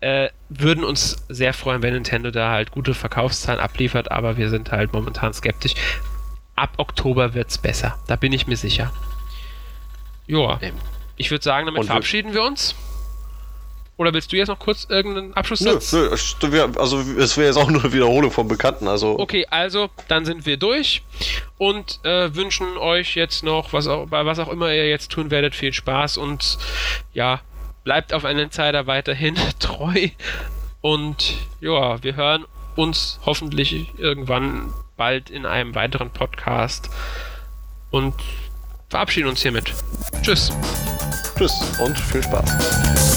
äh, würden uns sehr freuen, wenn Nintendo da halt gute Verkaufszahlen abliefert, aber wir sind halt momentan skeptisch. Ab Oktober wird's besser, da bin ich mir sicher. Joa. Ich würde sagen, damit Und verabschieden wir uns. Oder willst du jetzt noch kurz irgendeinen Abschlusssatz? Nö, nö, also es wäre jetzt auch nur eine Wiederholung vom Bekannten. Also Okay, also dann sind wir durch und äh, wünschen euch jetzt noch, was auch, bei was auch immer ihr jetzt tun werdet, viel Spaß und ja, bleibt auf einen Insider weiterhin treu und ja, wir hören uns hoffentlich irgendwann bald in einem weiteren Podcast und verabschieden uns hiermit. Tschüss. tschüss und viel Spaß.